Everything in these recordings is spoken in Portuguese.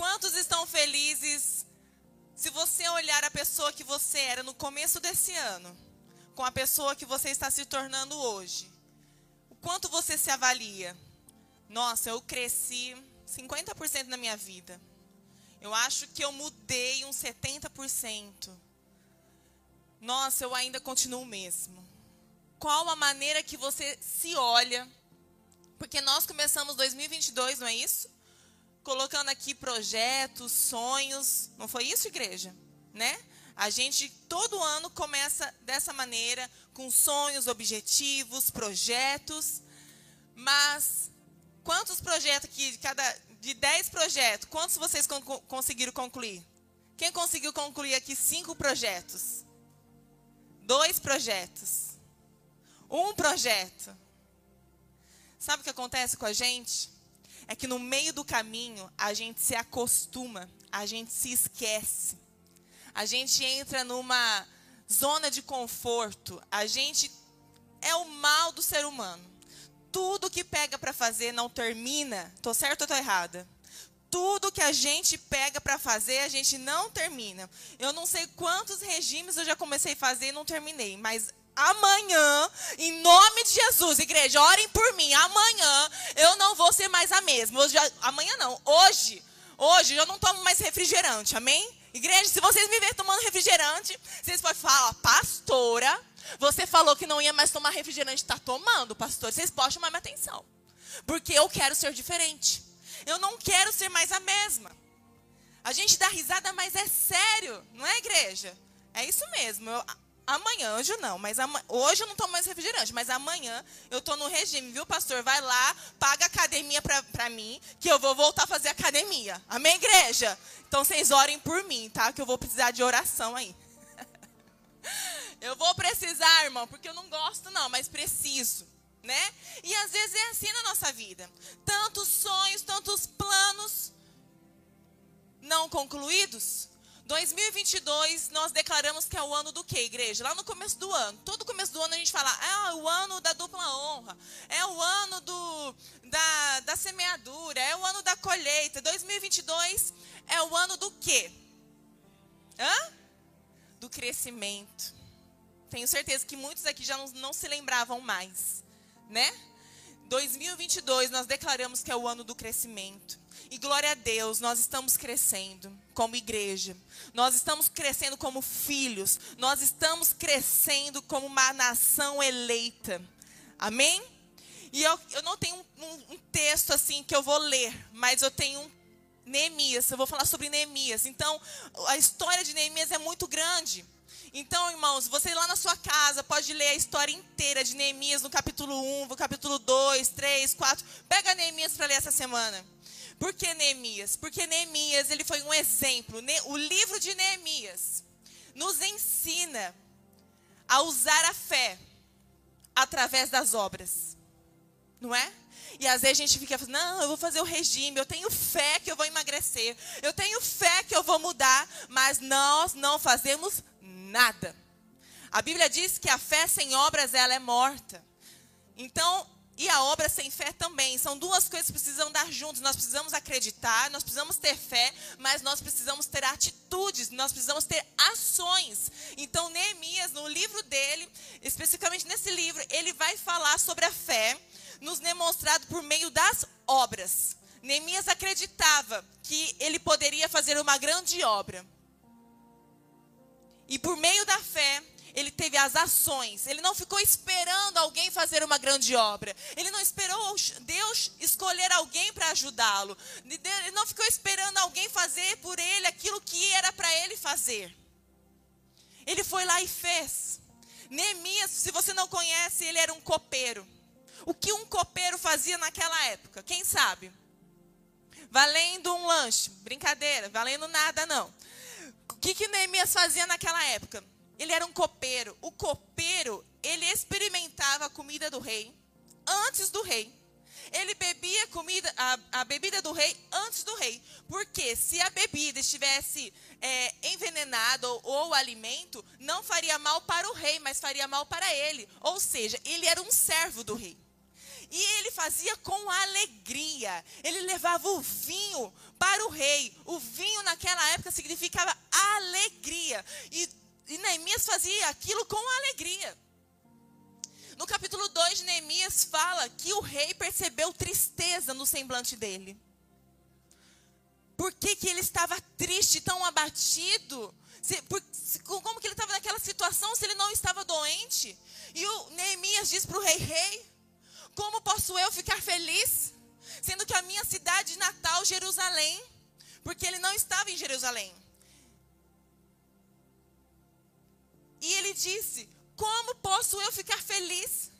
Quantos estão felizes se você olhar a pessoa que você era no começo desse ano, com a pessoa que você está se tornando hoje? O quanto você se avalia? Nossa, eu cresci 50% na minha vida. Eu acho que eu mudei uns 70%. Nossa, eu ainda continuo o mesmo. Qual a maneira que você se olha? Porque nós começamos 2022, não é isso? Colocando aqui projetos, sonhos. Não foi isso, igreja? Né? A gente todo ano começa dessa maneira, com sonhos, objetivos, projetos. Mas quantos projetos aqui, de cada de 10 projetos, quantos vocês con conseguiram concluir? Quem conseguiu concluir aqui cinco projetos? Dois projetos. Um projeto. Sabe o que acontece com a gente? É que no meio do caminho a gente se acostuma, a gente se esquece. A gente entra numa zona de conforto. A gente é o mal do ser humano tudo que pega para fazer não termina, tô certo ou tô errada? Tudo que a gente pega para fazer, a gente não termina. Eu não sei quantos regimes eu já comecei a fazer e não terminei, mas amanhã, em nome de Jesus, igreja, orem por mim. Amanhã eu não vou ser mais a mesma. Hoje, amanhã não, hoje, hoje eu não tomo mais refrigerante, amém? Igreja, se vocês me verem tomando refrigerante, vocês podem falar, pastora, você falou que não ia mais tomar refrigerante, está tomando, pastor. Vocês podem chamar minha atenção. Porque eu quero ser diferente. Eu não quero ser mais a mesma. A gente dá risada, mas é sério, não é, igreja? É isso mesmo. Eu, amanhã, hoje não, mas ama, hoje eu não tomo mais refrigerante, mas amanhã eu estou no regime, viu, pastor? Vai lá, paga academia para mim, que eu vou voltar a fazer academia. Amém, igreja? Então vocês orem por mim, tá? Que eu vou precisar de oração aí. Eu vou precisar, irmão, porque eu não gosto não, mas preciso, né? E às vezes é assim na nossa vida. Tantos sonhos, tantos planos não concluídos. 2022 nós declaramos que é o ano do quê, igreja? Lá no começo do ano. Todo começo do ano a gente fala, é o ano da dupla honra, é o ano do, da, da semeadura, é o ano da colheita. 2022 é o ano do quê? Hã? Do crescimento. Tenho certeza que muitos aqui já não, não se lembravam mais, né? 2022 nós declaramos que é o ano do crescimento. E glória a Deus, nós estamos crescendo como igreja. Nós estamos crescendo como filhos. Nós estamos crescendo como uma nação eleita. Amém? E eu, eu não tenho um, um, um texto assim que eu vou ler, mas eu tenho um Neemias. Eu vou falar sobre Neemias. Então, a história de Neemias é muito grande. Então, irmãos, você lá na sua casa pode ler a história inteira de Neemias no capítulo 1, no capítulo 2, 3, 4. Pega Neemias para ler essa semana. Por que Neemias? Porque Neemias, ele foi um exemplo. O livro de Neemias nos ensina a usar a fé através das obras. Não é? E às vezes a gente fica falando, não, eu vou fazer o regime, eu tenho fé que eu vou emagrecer, eu tenho fé que eu vou mudar, mas nós não fazemos nada. A Bíblia diz que a fé sem obras ela é morta. Então, e a obra sem fé também. São duas coisas que precisam dar juntos. Nós precisamos acreditar, nós precisamos ter fé, mas nós precisamos ter atitudes, nós precisamos ter ações. Então, Neemias, no livro dele, especificamente nesse livro, ele vai falar sobre a fé, nos demonstrado por meio das obras. Neemias acreditava que ele poderia fazer uma grande obra. E por meio da fé, ele teve as ações. Ele não ficou esperando alguém fazer uma grande obra. Ele não esperou Deus escolher alguém para ajudá-lo. Ele não ficou esperando alguém fazer por ele aquilo que era para ele fazer. Ele foi lá e fez. Neemias, se você não conhece, ele era um copeiro. O que um copeiro fazia naquela época? Quem sabe? Valendo um lanche. Brincadeira, valendo nada não. O que, que Neemias fazia naquela época? Ele era um copeiro. O copeiro, ele experimentava a comida do rei antes do rei. Ele bebia comida, a, a bebida do rei antes do rei. Porque se a bebida estivesse é, envenenada ou, ou o alimento, não faria mal para o rei, mas faria mal para ele. Ou seja, ele era um servo do rei. E ele fazia com alegria. Ele levava o vinho para o rei. O vinho naquela época significava alegria. E, e Neemias fazia aquilo com alegria. No capítulo 2 de Neemias fala que o rei percebeu tristeza no semblante dele. Por que, que ele estava triste, tão abatido? Se, por, se, como que ele estava naquela situação se ele não estava doente? E o Neemias diz para o rei: Rei, como posso eu ficar feliz, sendo que a minha cidade natal, Jerusalém, porque ele não estava em Jerusalém. E ele disse: Como posso eu ficar feliz,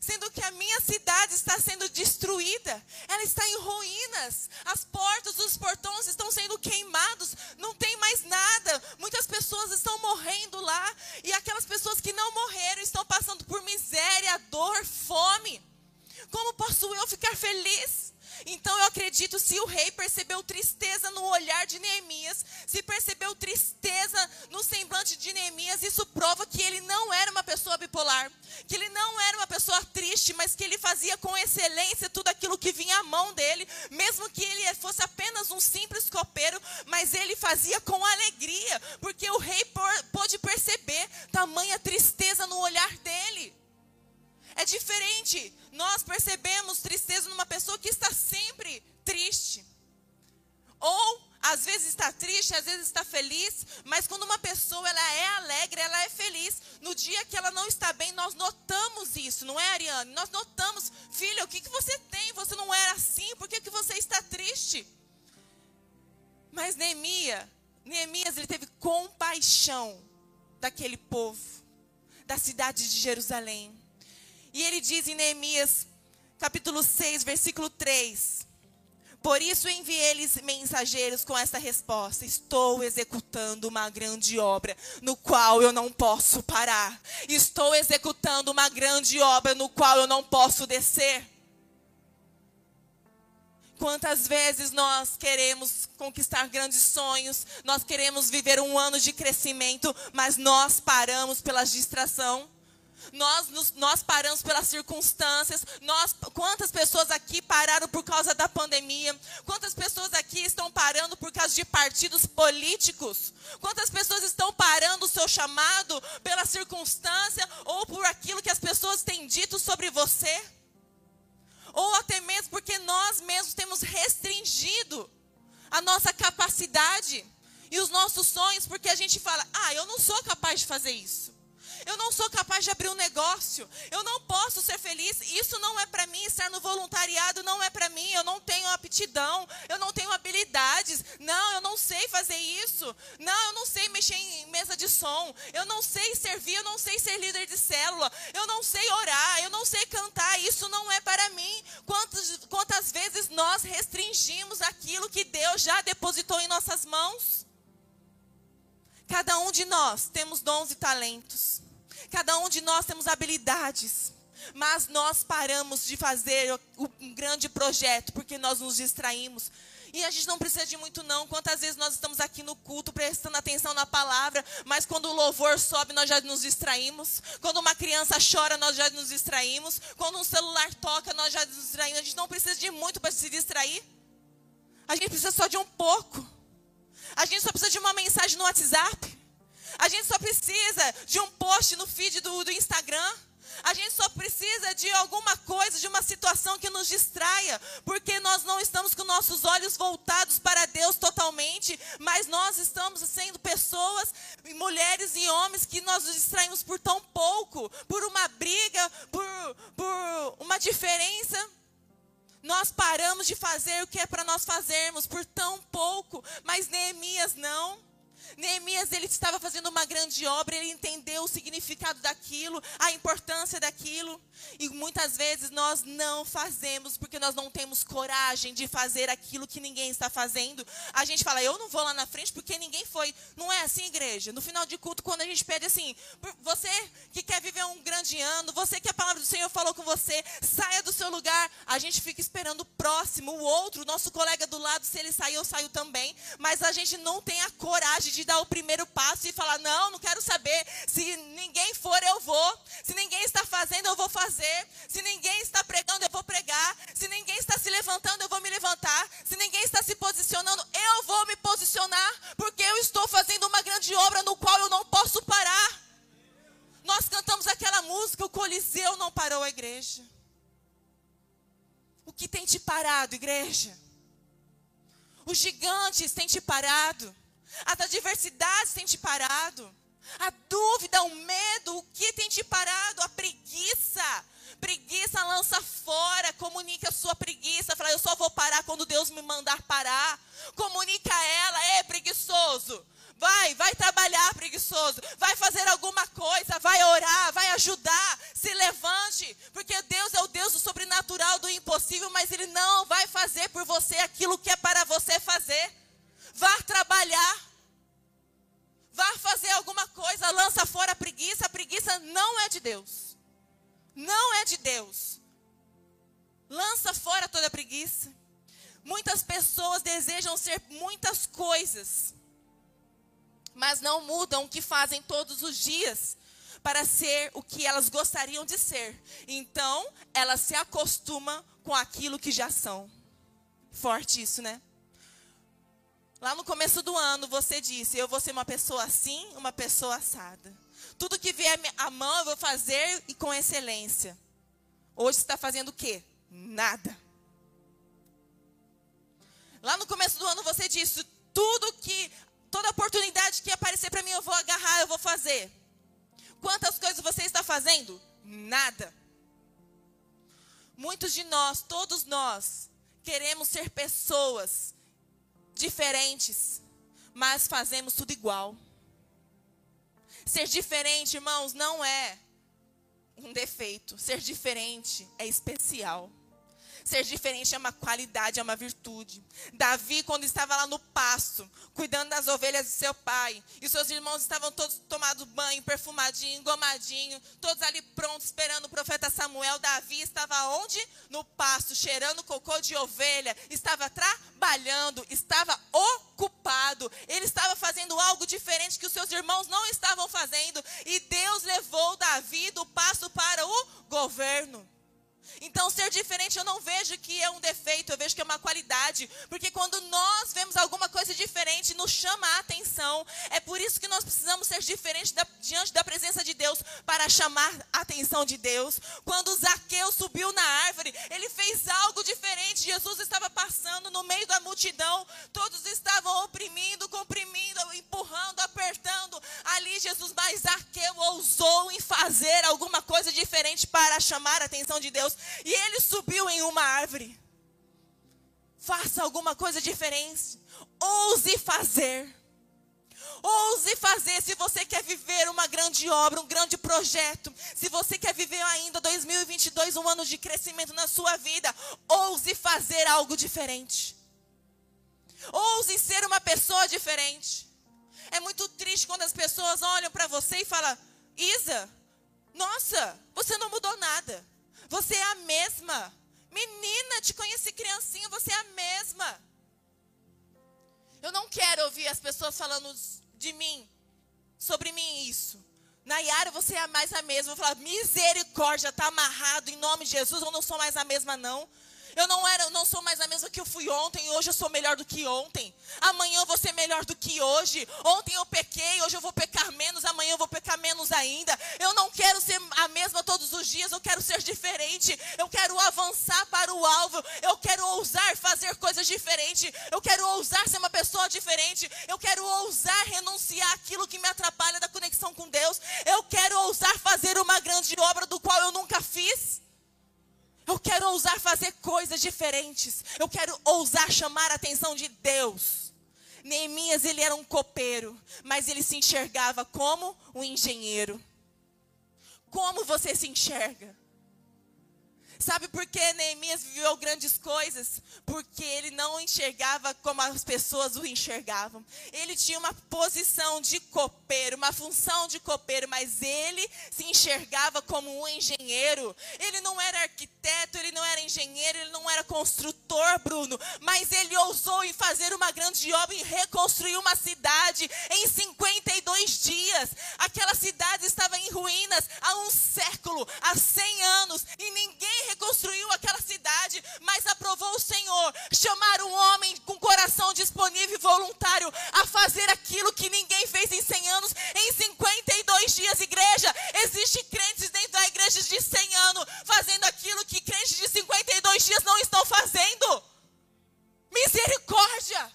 sendo que a minha cidade está sendo destruída, ela está em ruínas, as portas, os portões estão sendo queimados, não tem mais nada, muitas pessoas estão morrendo lá, e aquelas pessoas que não morreram estão passando por miséria, dor, fome. Como posso eu ficar feliz? Então eu acredito, se o rei percebeu tristeza no olhar de Neemias, se percebeu tristeza no semblante de Neemias, isso prova que ele não era uma pessoa bipolar, que ele não era uma pessoa triste, mas que ele fazia com excelência tudo aquilo que vinha à mão dele, mesmo que ele fosse apenas um simples copeiro, mas ele fazia com alegria, porque o rei diferente. Nós percebemos tristeza numa pessoa que está sempre triste. Ou às vezes está triste, às vezes está feliz, mas quando uma pessoa ela é alegre, ela é feliz, no dia que ela não está bem, nós notamos isso, não é, Ariane? Nós notamos, filha, o que, que você tem? Você não era assim, por que, que você está triste? Mas Neemias, Neemias, ele teve compaixão daquele povo, da cidade de Jerusalém. E ele diz em Neemias, capítulo 6, versículo 3: Por isso enviei-lhes mensageiros com essa resposta: Estou executando uma grande obra, no qual eu não posso parar. Estou executando uma grande obra, no qual eu não posso descer. Quantas vezes nós queremos conquistar grandes sonhos, nós queremos viver um ano de crescimento, mas nós paramos pela distração nós, nos, nós paramos pelas circunstâncias. Nós, quantas pessoas aqui pararam por causa da pandemia? Quantas pessoas aqui estão parando por causa de partidos políticos? Quantas pessoas estão parando o seu chamado pela circunstância ou por aquilo que as pessoas têm dito sobre você? Ou até mesmo porque nós mesmos temos restringido a nossa capacidade e os nossos sonhos, porque a gente fala: ah, eu não sou capaz de fazer isso. Eu não sou capaz de abrir um negócio. Eu não posso ser feliz. Isso não é para mim. Estar no voluntariado não é para mim. Eu não tenho aptidão. Eu não tenho habilidades. Não, eu não sei fazer isso. Não, eu não sei mexer em mesa de som. Eu não sei servir. Eu não sei ser líder de célula. Eu não sei orar. Eu não sei cantar. Isso não é para mim. Quantas, quantas vezes nós restringimos aquilo que Deus já depositou em nossas mãos? Cada um de nós temos dons e talentos. Cada um de nós temos habilidades. Mas nós paramos de fazer um grande projeto porque nós nos distraímos. E a gente não precisa de muito, não. Quantas vezes nós estamos aqui no culto prestando atenção na palavra, mas quando o louvor sobe, nós já nos distraímos. Quando uma criança chora, nós já nos distraímos. Quando um celular toca, nós já nos distraímos. A gente não precisa de muito para se distrair. A gente precisa só de um pouco. A gente só precisa de uma mensagem no WhatsApp. A gente só precisa de um post no feed do, do Instagram. A gente só precisa de alguma coisa, de uma situação que nos distraia, porque nós não estamos com nossos olhos voltados para Deus totalmente, mas nós estamos sendo pessoas, mulheres e homens, que nós nos distraímos por tão pouco, por uma briga, por, por uma diferença. Nós paramos de fazer o que é para nós fazermos por tão pouco, mas Neemias não. Neemias ele estava fazendo uma grande obra, ele entendeu o significado daquilo, a importância daquilo. E muitas vezes nós não fazemos porque nós não temos coragem de fazer aquilo que ninguém está fazendo. A gente fala, eu não vou lá na frente porque ninguém foi. Não é assim, igreja. No final de culto, quando a gente pede assim, você que quer viver um grande ano, você que a palavra do Senhor falou com você, saia do seu lugar. A gente fica esperando o próximo, o outro, o nosso colega do lado, se ele sair, eu saio também. Mas a gente não tem a coragem de dar o primeiro passo e falar: não, não quero saber. Se ninguém for, eu vou. Se ninguém está fazendo, eu vou fazer. Se ninguém está pregando, eu vou pregar. Se ninguém está se levantando, eu vou me levantar. Se ninguém está se posicionando, eu vou me posicionar. Porque eu estou fazendo uma grande obra no qual eu não posso parar. Nós cantamos aquela música, o Coliseu não parou a igreja. O que tem te parado, igreja? Os gigantes têm te parado. As adversidades têm te parado. A dúvida, o medo, o que tem te parado? A preguiça. Preguiça lança fora, comunica a sua preguiça. Fala, eu só vou parar quando Deus me mandar gostariam de ser. Então, elas se acostumam com aquilo que já são. Forte isso, né? Lá no começo do ano, você disse: Eu vou ser uma pessoa assim, uma pessoa assada. Tudo que vier à mão, eu vou fazer e com excelência. Hoje você está fazendo o quê? Nada. Lá no começo do ano, você disse: Tudo que Toda oportunidade que aparecer para mim, eu vou agarrar, eu vou fazer. Quantas coisas você está fazendo? Nada. Muitos de nós, todos nós, queremos ser pessoas diferentes, mas fazemos tudo igual. Ser diferente, irmãos, não é um defeito. Ser diferente é especial. Ser diferente é uma qualidade, é uma virtude. Davi, quando estava lá no pasto, cuidando das ovelhas de seu pai, e seus irmãos estavam todos tomados banho, perfumadinho, engomadinho, todos ali prontos, esperando o profeta Samuel. Davi estava onde? No pasto, cheirando cocô de ovelha, estava trabalhando, estava ocupado. Ele estava fazendo algo diferente que os seus irmãos não estavam fazendo. E Deus levou Davi do pasto para o governo. Então, ser diferente eu não vejo que é um defeito, eu vejo que é uma qualidade. Porque quando nós vemos alguma coisa diferente, nos chama a atenção. É por isso que nós precisamos ser diferentes da, diante da presença de Deus, para chamar a atenção de Deus. Quando Zaqueu subiu na árvore, ele fez algo diferente. Jesus estava passando no meio da multidão, todos estavam oprimindo, comprimindo, empurrando, apertando. Ali, Jesus, mas Zaqueu ousou em fazer alguma coisa diferente para chamar a atenção de Deus e ele subiu em uma árvore. Faça alguma coisa diferente. Ouse fazer. Ouse fazer se você quer viver uma grande obra, um grande projeto. Se você quer viver ainda 2022, um ano de crescimento na sua vida, ouse fazer algo diferente. Ouse ser uma pessoa diferente. É muito triste quando as pessoas olham para você e falam: Isa, nossa, você não mudou nada. Você é a mesma. Menina, te conheci criancinha, você é a mesma. Eu não quero ouvir as pessoas falando de mim, sobre mim isso. Nayara, você é mais a mesma. Eu vou falar, misericórdia, está amarrado em nome de Jesus, eu não sou mais a mesma, não. Eu não era, eu não sou mais a mesma que eu fui ontem, hoje eu sou melhor do que ontem. Amanhã eu vou ser melhor do que hoje. Ontem eu pequei, hoje eu vou pecar menos, amanhã eu vou pecar menos ainda. Eu não quero ser a mesma todos os dias, eu quero ser diferente. Eu quero avançar para o alvo. Eu quero ousar fazer coisas diferentes. Eu quero ousar ser uma pessoa diferente. Eu quero ousar renunciar aquilo que me atrapalha da conexão com Deus. Eu quero ousar fazer uma grande obra do qual eu nunca fiz. Eu quero ousar fazer coisas diferentes. Eu quero ousar chamar a atenção de Deus. Neemias, ele era um copeiro, mas ele se enxergava como um engenheiro. Como você se enxerga? Sabe por que Neemias viveu grandes coisas? Porque ele não enxergava como as pessoas o enxergavam. Ele tinha uma posição de copeiro, uma função de copeiro, mas ele se enxergava como um engenheiro. Ele não era arquiteto, ele não era engenheiro, ele não era construtor, Bruno, mas ele ousou em fazer uma grande obra e reconstruir uma cidade em 52 dias. Aquela cidade estava em ruínas há um século, há 100 anos, e ninguém reconstruiu aquela cidade, mas aprovou o Senhor chamar um homem com coração disponível e voluntário a fazer aquilo que ninguém fez em 100 anos, em 52 dias. Igreja, existe crentes dentro da igreja de 100 anos fazendo aquilo que crentes de 52 dias não estão fazendo. Misericórdia!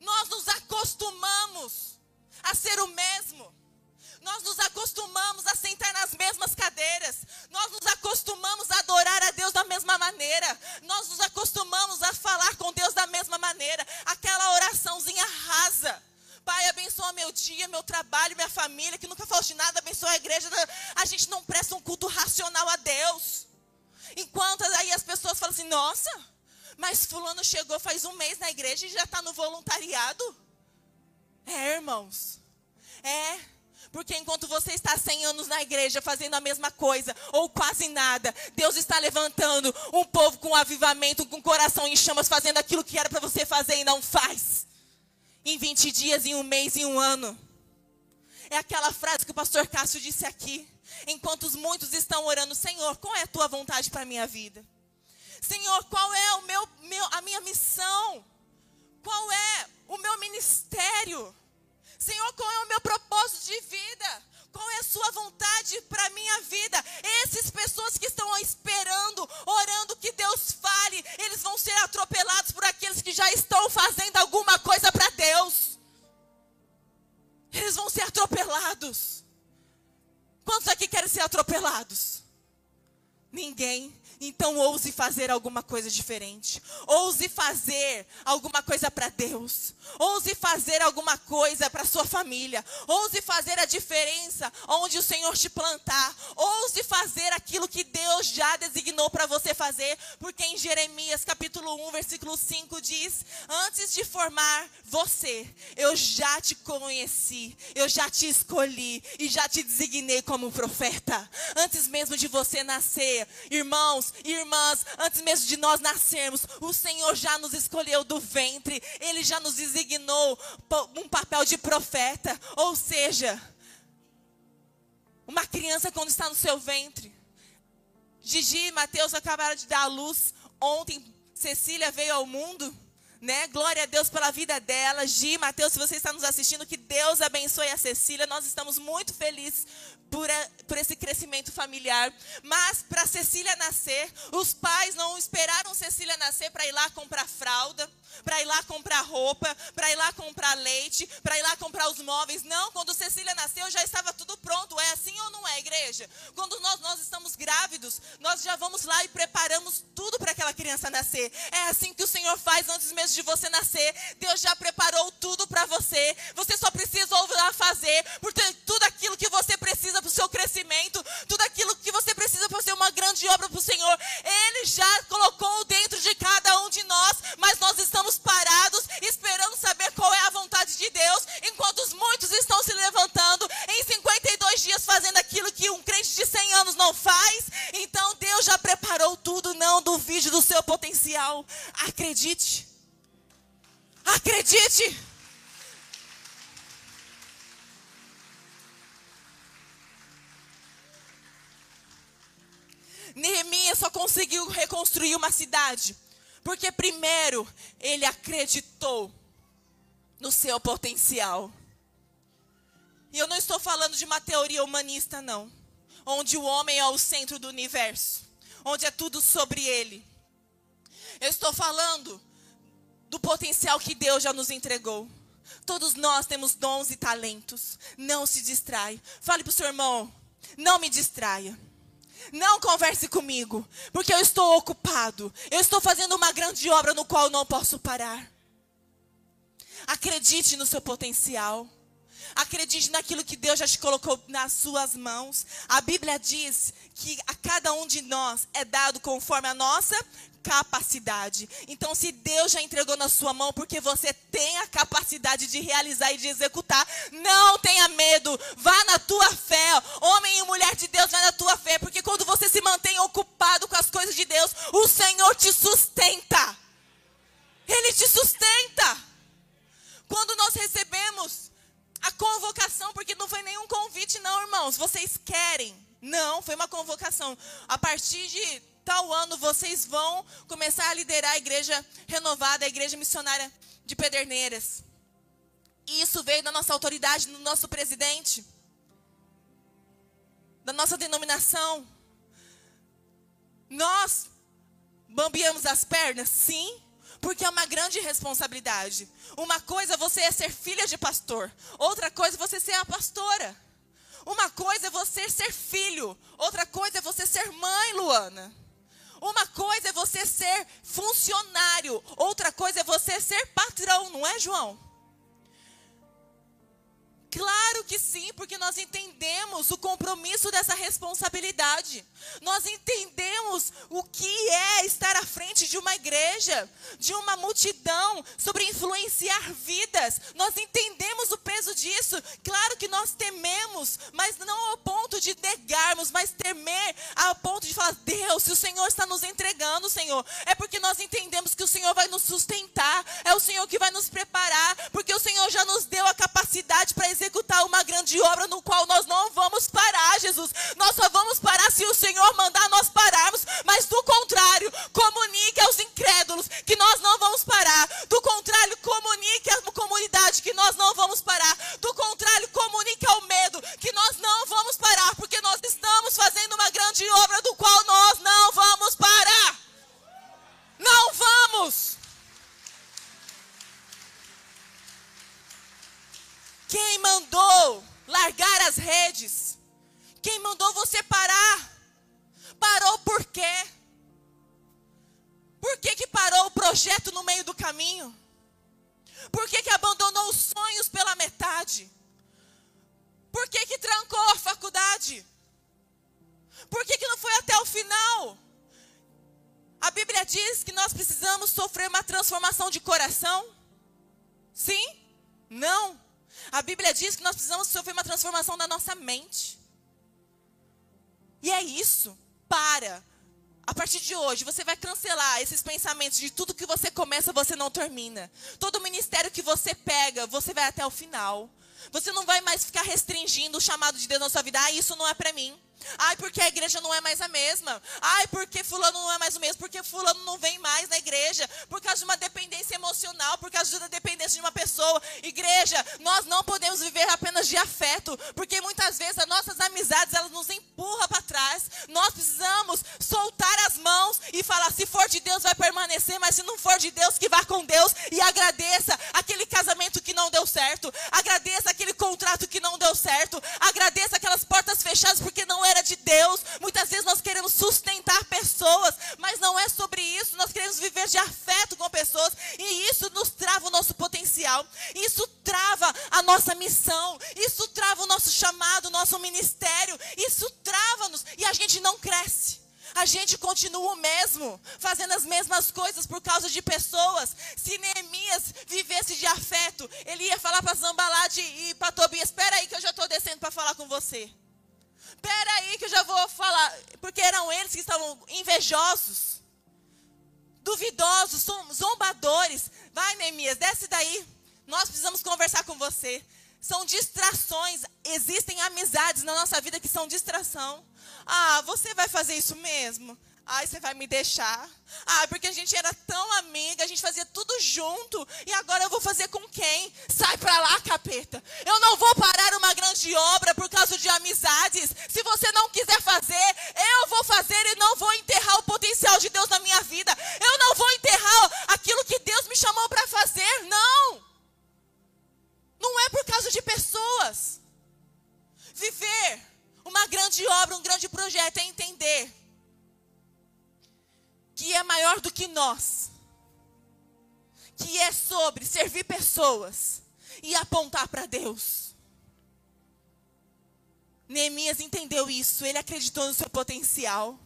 Nós nos acostumamos a ser o mesmo. Nós nos acostumamos a sentar nas mesmas cadeiras. Nós nos acostumamos a adorar a Deus da mesma maneira. Nós nos acostumamos a falar com Deus da mesma maneira. Aquela oraçãozinha rasa. Pai, abençoa meu dia, meu trabalho, minha família, que nunca falou de nada, abençoa a igreja. A gente não presta um culto racional a Deus. Enquanto aí as pessoas falam assim, nossa, mas fulano chegou faz um mês na igreja e já está no voluntariado. É, irmãos. É. Porque enquanto você está 100 anos na igreja fazendo a mesma coisa, ou quase nada, Deus está levantando um povo com avivamento, com coração em chamas, fazendo aquilo que era para você fazer e não faz. Em 20 dias, em um mês, em um ano. É aquela frase que o pastor Cássio disse aqui. Enquanto muitos estão orando, Senhor, qual é a tua vontade para a minha vida? Senhor, qual é o meu, meu, a minha missão? Qual é o meu ministério? Senhor, qual é o meu propósito de vida? Qual é a sua vontade para a minha vida? Essas pessoas que estão esperando, orando que Deus fale, eles vão ser atropelados por aqueles que já estão fazendo alguma coisa para Deus. Eles vão ser atropelados. Quantos aqui querem ser atropelados? Ninguém. Então ouse fazer alguma coisa diferente. Ouse fazer alguma coisa para Deus. Ouse fazer alguma coisa para sua família. Ouse fazer a diferença onde o Senhor te plantar. Ouse fazer aquilo que Deus já designou para você fazer, porque em Jeremias capítulo 1, versículo 5 diz: "Antes de formar você, eu já te conheci, eu já te escolhi e já te designei como profeta. Antes mesmo de você nascer, irmãos, irmãs, antes mesmo de nós nascermos, o Senhor já nos escolheu do ventre, Ele já nos designou um papel de profeta. Ou seja, uma criança quando está no seu ventre. Gigi e Mateus acabaram de dar a luz. Ontem, Cecília veio ao mundo. Né? Glória a Deus pela vida dela. Gi, Mateus, se você está nos assistindo, que Deus abençoe a Cecília. Nós estamos muito felizes por, por esse crescimento familiar. Mas para Cecília nascer, os pais não esperaram Cecília nascer para ir lá comprar fralda, para ir lá comprar roupa, para ir lá comprar leite, para ir lá comprar os móveis. Não, quando Cecília nasceu já estava tudo pronto. É assim ou não é, igreja? Quando nós, nós estamos grávidos, nós já vamos lá e preparamos tudo para aquela criança nascer. É assim que o Senhor faz antes mesmo de você nascer. Deus já preparou tudo para você. Você só precisa ouvir fazer, porque tudo aquilo que você precisa para o seu crescimento, tudo aquilo que você precisa para fazer uma grande obra para o Senhor, Ele já colocou dentro de cada um de nós, mas nós estamos parados, esperando saber qual é a vontade de Deus, enquanto muitos estão se levantando em 52 dias fazendo aquilo que um crente de 100 anos não faz. Então Deus já preparou tudo, não duvide do seu potencial. Acredite. Acredite. Neemias só conseguiu reconstruir uma cidade porque primeiro ele acreditou no seu potencial. E eu não estou falando de uma teoria humanista, não. Onde o homem é o centro do universo. Onde é tudo sobre ele. Eu estou falando do potencial que Deus já nos entregou. Todos nós temos dons e talentos. Não se distrai. Fale para o seu irmão. Não me distraia. Não converse comigo, porque eu estou ocupado. Eu estou fazendo uma grande obra no qual não posso parar. Acredite no seu potencial. Acredite naquilo que Deus já te colocou nas suas mãos. A Bíblia diz que a cada um de nós é dado conforme a nossa capacidade. Então, se Deus já entregou na sua mão, porque você tem a capacidade de realizar e de executar, não tenha medo. Vá na tua fé. Homem e mulher de Deus, vá na tua fé, porque quando você se mantém ocupado com as coisas de Deus, o Senhor te sustenta. Ele te sustenta. Quando nós recebemos a convocação, porque não foi nenhum convite, não, irmãos. Vocês querem. Não, foi uma convocação. A partir de tal ano vocês vão começar a liderar a igreja renovada, a igreja missionária de Pederneiras. E isso veio da nossa autoridade, do nosso presidente, da nossa denominação. Nós bambeamos as pernas? Sim, porque é uma grande responsabilidade. Uma coisa é você é ser filha de pastor, outra coisa é você ser a pastora. Uma coisa é você ser filho, outra coisa é você ser mãe, Luana. Uma coisa é você ser funcionário, outra coisa é você ser patrão, não é, João? Claro que sim, porque nós entendemos o compromisso dessa responsabilidade. Nós entendemos o que é estar à frente de uma igreja, de uma multidão, sobre influenciar vidas. Nós entendemos o peso disso. Claro que nós tememos, mas não ao ponto de negarmos, mas temer ao ponto de falar: Deus, se o Senhor está nos entregando, Senhor, é porque nós entendemos que o Senhor vai nos sustentar, é o Senhor que vai nos preparar, porque o Senhor já nos para executar uma grande obra no qual nós não vamos parar, Jesus. Nós só vamos parar se o Senhor mandar pensamentos de tudo que você começa, você não termina. Todo ministério que você pega, você vai até o final. Você não vai mais ficar restringindo o chamado de Deus na sua vida. Ah, isso não é para mim. Ai, porque a igreja não é mais a mesma. Ai, porque fulano não é mais o mesmo. Porque fulano não vem mais na igreja. Por causa de uma dependência emocional. Por causa da dependência de uma pessoa. Igreja, nós não podemos viver apenas de afeto. Porque muitas vezes as nossas amizades, elas nos empurram para trás. Nós precisamos soltar as mãos e falar, se for de Deus vai permanecer. Mas se não for de Deus, que vá com Deus. E agradeça aquele casamento que não deu certo. Agradeça aquele contrato que não deu certo. Agradeça aquelas portas fechadas porque não era de Deus. Muitas vezes fazer isso mesmo? Ai, você vai me deixar? Ah, porque a gente era tão amiga, a gente fazia tudo junto. E agora eu vou fazer com quem? Sai pra lá, capeta. Nós, que é sobre servir pessoas e apontar para Deus. Neemias entendeu isso, ele acreditou no seu potencial.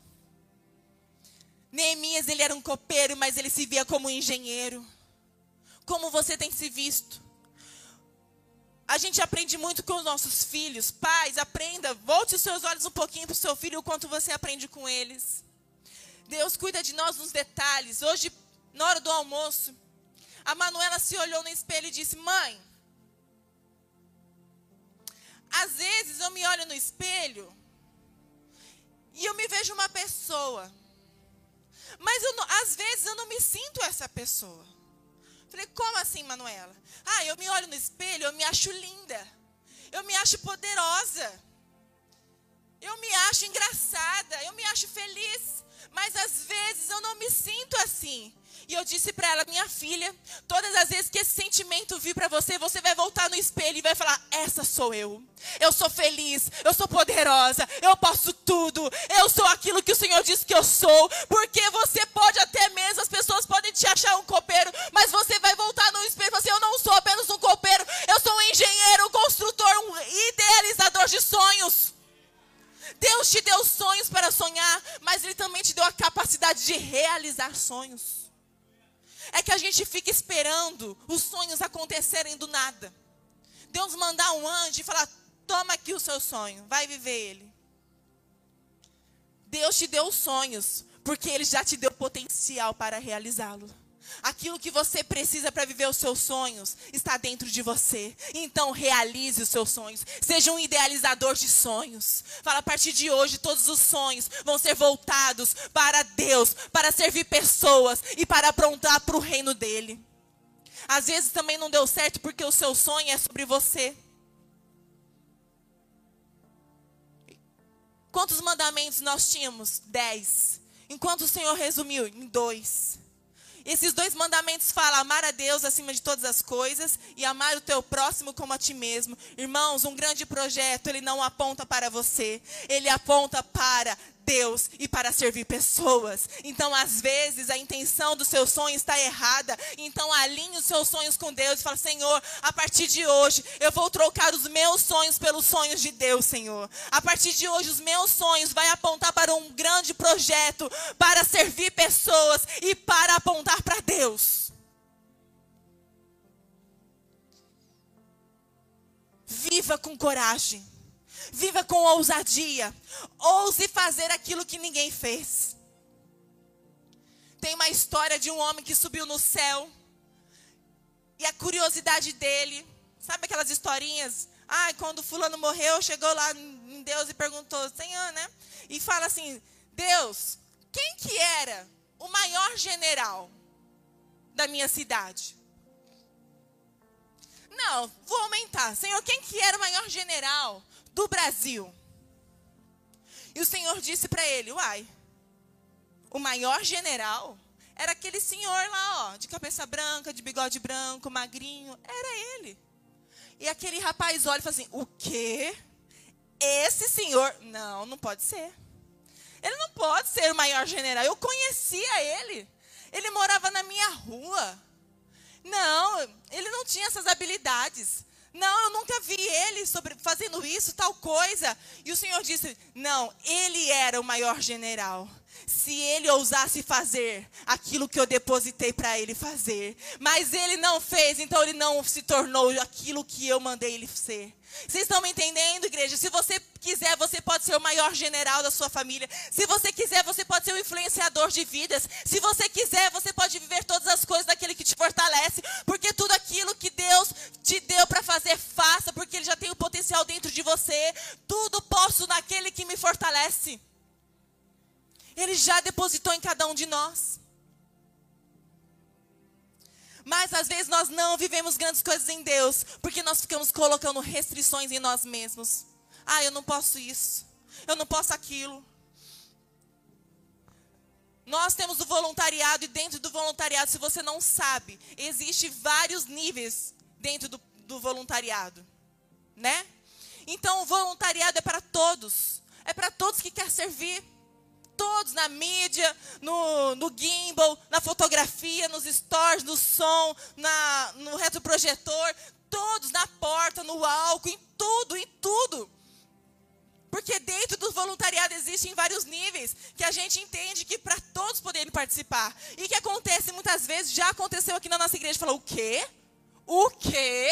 Neemias, ele era um copeiro, mas ele se via como um engenheiro. Como você tem se visto? A gente aprende muito com os nossos filhos. Pais, aprenda, volte os seus olhos um pouquinho para o seu filho, o quanto você aprende com eles. Deus cuida de nós nos detalhes. Hoje, na hora do almoço, a Manuela se olhou no espelho e disse: Mãe, às vezes eu me olho no espelho e eu me vejo uma pessoa. Mas às vezes eu não me sinto essa pessoa. Falei, como assim, Manuela? Ah, eu me olho no espelho, eu me acho linda. Eu me acho poderosa. Eu me acho engraçada, eu me acho feliz. Mas às vezes eu não me sinto assim. E eu disse para ela, minha filha, todas as vezes que esse sentimento vir para você, você vai voltar no espelho e vai falar: essa sou eu. Eu sou feliz, eu sou poderosa, eu posso tudo. Eu sou aquilo que o Senhor disse que eu sou. Porque você pode até mesmo, as pessoas podem te achar um copeiro, mas você vai voltar no espelho e falar assim: eu não sou apenas um copeiro, eu sou um engenheiro, um construtor, um idealizador de sonhos. Deus te deu sonhos para sonhar, mas Ele também te deu a capacidade de realizar sonhos é que a gente fica esperando os sonhos acontecerem do nada. Deus mandar um anjo e falar: toma aqui o seu sonho, vai viver ele. Deus te deu sonhos, porque Ele já te deu potencial para realizá-lo. Aquilo que você precisa para viver os seus sonhos está dentro de você. Então realize os seus sonhos. Seja um idealizador de sonhos. Fala a partir de hoje todos os sonhos vão ser voltados para Deus, para servir pessoas e para aprontar para o reino dele. Às vezes também não deu certo porque o seu sonho é sobre você. Quantos mandamentos nós tínhamos? Dez. Enquanto o Senhor resumiu em dois. Esses dois mandamentos falam amar a Deus acima de todas as coisas e amar o teu próximo como a ti mesmo. Irmãos, um grande projeto, ele não aponta para você, ele aponta para Deus e para servir pessoas. Então, às vezes, a intenção do seu sonho está errada. Então, alinhe os seus sonhos com Deus e fala: Senhor, a partir de hoje, eu vou trocar os meus sonhos pelos sonhos de Deus, Senhor. A partir de hoje, os meus sonhos vai apontar para um grande projeto, para servir pessoas e para apontar para Deus. Viva com coragem. Viva com ousadia. Ouse fazer aquilo que ninguém fez. Tem uma história de um homem que subiu no céu. E a curiosidade dele, sabe aquelas historinhas? Ah, quando fulano morreu, chegou lá em Deus e perguntou, Senhor, né? E fala assim, Deus, quem que era o maior general da minha cidade? Não, vou aumentar. Senhor, quem que era o maior general do Brasil. E o Senhor disse para ele: Uai, o maior general era aquele senhor lá, ó, de cabeça branca, de bigode branco, magrinho. Era ele. E aquele rapaz olha e fala assim: O quê? Esse senhor. Não, não pode ser. Ele não pode ser o maior general. Eu conhecia ele. Ele morava na minha rua. Não, ele não tinha essas habilidades. Não, eu nunca vi ele sobre, fazendo isso, tal coisa. E o Senhor disse: Não, ele era o maior general. Se ele ousasse fazer aquilo que eu depositei para ele fazer, mas ele não fez, então ele não se tornou aquilo que eu mandei ele ser. Vocês estão me entendendo, igreja? Se você quiser, você pode ser o maior general da sua família. Se você quiser, você pode ser o influenciador de vidas. Se você quiser, você pode viver todas as coisas daquele que te fortalece. Porque tudo aquilo que Deus te deu para fazer, faça, porque Ele já tem o potencial dentro de você. Tudo posso naquele que me fortalece. Ele já depositou em cada um de nós. Mas às vezes nós não vivemos grandes coisas em Deus, porque nós ficamos colocando restrições em nós mesmos. Ah, eu não posso isso. Eu não posso aquilo. Nós temos o voluntariado e dentro do voluntariado, se você não sabe, existe vários níveis dentro do, do voluntariado, né? Então o voluntariado é para todos, é para todos que quer servir todos na mídia, no, no gimbal, na fotografia, nos stories, no som, na, no retroprojetor, todos na porta, no álcool, em tudo, em tudo. Porque dentro do voluntariado existem vários níveis que a gente entende que para todos poderem participar. E que acontece muitas vezes, já aconteceu aqui na nossa igreja, falou: o quê? O quê?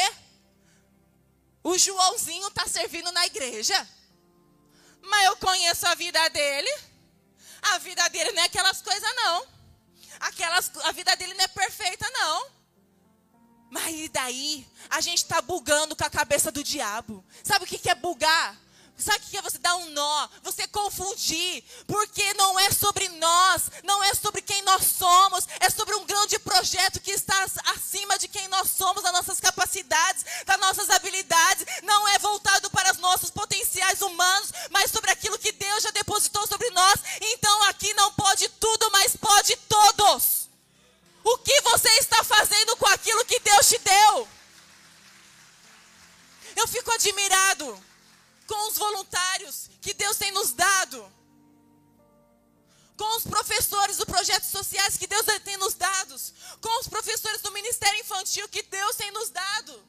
O Joãozinho está servindo na igreja. Mas eu conheço a vida dele. A vida dele não é aquelas coisas, não. Aquelas, a vida dele não é perfeita, não. Mas e daí? A gente está bugando com a cabeça do diabo. Sabe o que é bugar? Sabe o que é você dar um nó? Você confundir. Porque não é sobre nós, não é sobre quem nós somos, é sobre um grande projeto que está acima de quem nós somos, das nossas capacidades, das nossas habilidades. Não é voltado para os nossos potenciais humanos, mas sobre aquilo que Deus já depositou sobre nós. Então aqui não pode tudo, mas pode todos. O que você está fazendo com aquilo que Deus te deu? Eu fico admirado com os voluntários que Deus tem nos dado, com os professores do projetos sociais que Deus tem nos dado, com os professores do ministério infantil que Deus tem nos dado,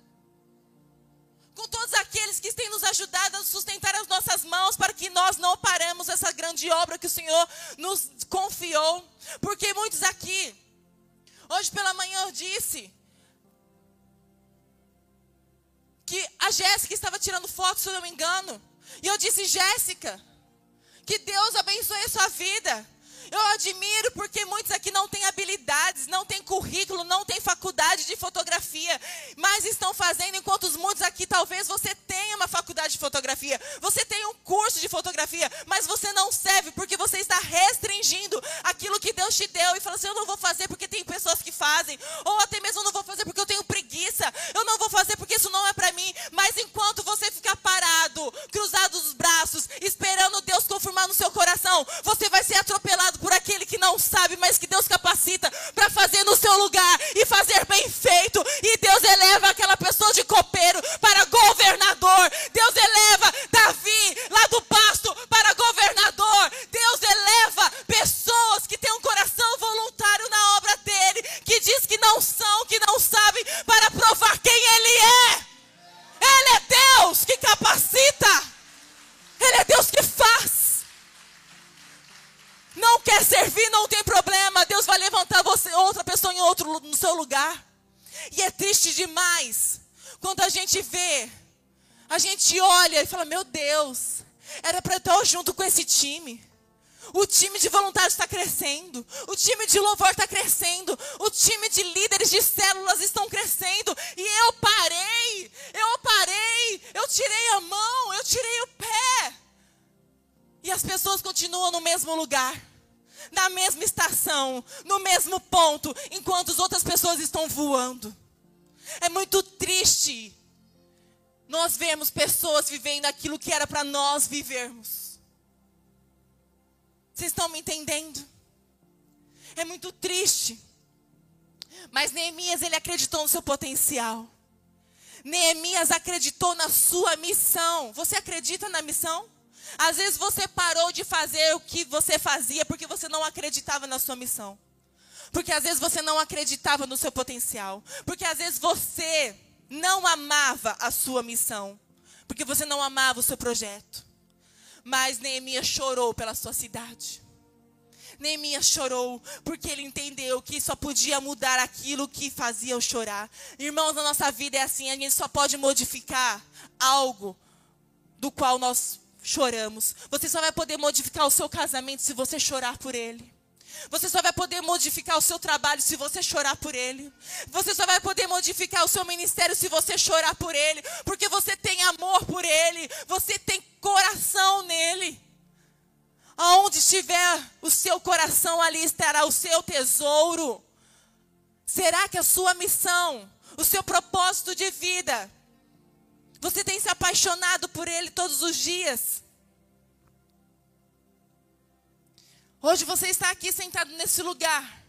com todos aqueles que têm nos ajudado a sustentar as nossas mãos para que nós não paremos essa grande obra que o Senhor nos confiou, porque muitos aqui, hoje pela manhã eu disse, que a Jéssica estava tirando foto, se eu não me engano. E eu disse, Jéssica, que Deus abençoe a sua vida. Eu admiro porque muitos aqui não têm habilidades, não têm currículo, não têm faculdade de fotografia, mas estão fazendo, enquanto os muitos aqui talvez você tenha uma faculdade de fotografia, você tenha um curso de fotografia, mas você não serve porque você está restringindo aquilo que Deus te deu e fala assim: eu não vou fazer porque tem pessoas que fazem, ou até mesmo não olha e fala: Meu Deus, era para eu estar junto com esse time. O time de voluntários está crescendo. O time de louvor está crescendo. O time de líderes de células estão crescendo. E eu parei. Eu parei. Eu tirei a mão. Eu tirei o pé. E as pessoas continuam no mesmo lugar, na mesma estação, no mesmo ponto, enquanto as outras pessoas estão voando. Pessoas vivendo aquilo que era para nós vivermos. Vocês estão me entendendo? É muito triste. Mas Neemias, ele acreditou no seu potencial. Neemias acreditou na sua missão. Você acredita na missão? Às vezes você parou de fazer o que você fazia porque você não acreditava na sua missão. Porque às vezes você não acreditava no seu potencial. Porque às vezes você não amava a sua missão. Porque você não amava o seu projeto. Mas Neemias chorou pela sua cidade. Neemias chorou porque ele entendeu que só podia mudar aquilo que fazia eu chorar. Irmãos, na nossa vida é assim, a gente só pode modificar algo do qual nós choramos. Você só vai poder modificar o seu casamento se você chorar por ele. Você só vai poder modificar o seu trabalho se você chorar por ele. Você só vai poder modificar o seu ministério se você chorar por ele. Porque você tem amor por ele. Você tem coração nele. Aonde estiver o seu coração, ali estará o seu tesouro. Será que a sua missão, o seu propósito de vida, você tem se apaixonado por Ele todos os dias? Hoje você está aqui sentado nesse lugar.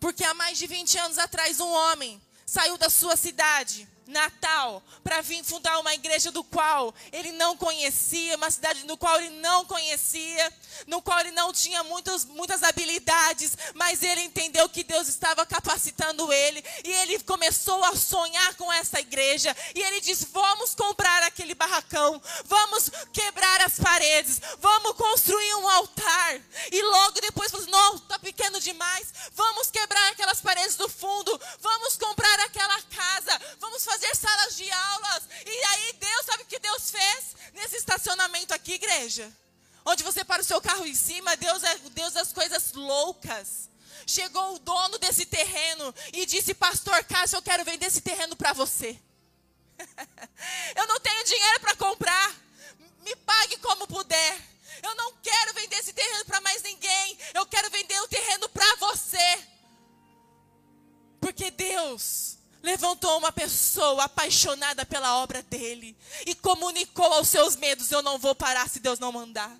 Porque há mais de 20 anos atrás, um homem saiu da sua cidade Natal para vir fundar uma igreja do qual ele não conhecia, uma cidade no qual ele não conhecia, no qual ele não tinha muitos, muitas habilidades, mas ele entendeu que Deus estava capacitando ele e ele começou a sonhar com essa igreja e ele disse: Vamos comprar aquele barracão, vamos quebrar as paredes, vamos construir um altar. E logo depois falou: Não, está pequeno demais, vamos quebrar aquelas paredes do fundo, vamos comprar aquela casa, vamos fazer fazer salas de aulas. E aí Deus, sabe o que Deus fez? Nesse estacionamento aqui, igreja. Onde você para o seu carro em cima, Deus é o Deus das coisas loucas. Chegou o dono desse terreno e disse: Pastor Cássio, eu quero vender esse terreno para você. eu não tenho dinheiro para comprar. Me pague como puder. Eu não quero vender esse terreno para mais ninguém. Eu quero vender o terreno para você. Porque Deus levantou uma pessoa apaixonada pela obra dele e comunicou aos seus medos: Eu não vou parar se Deus não mandar.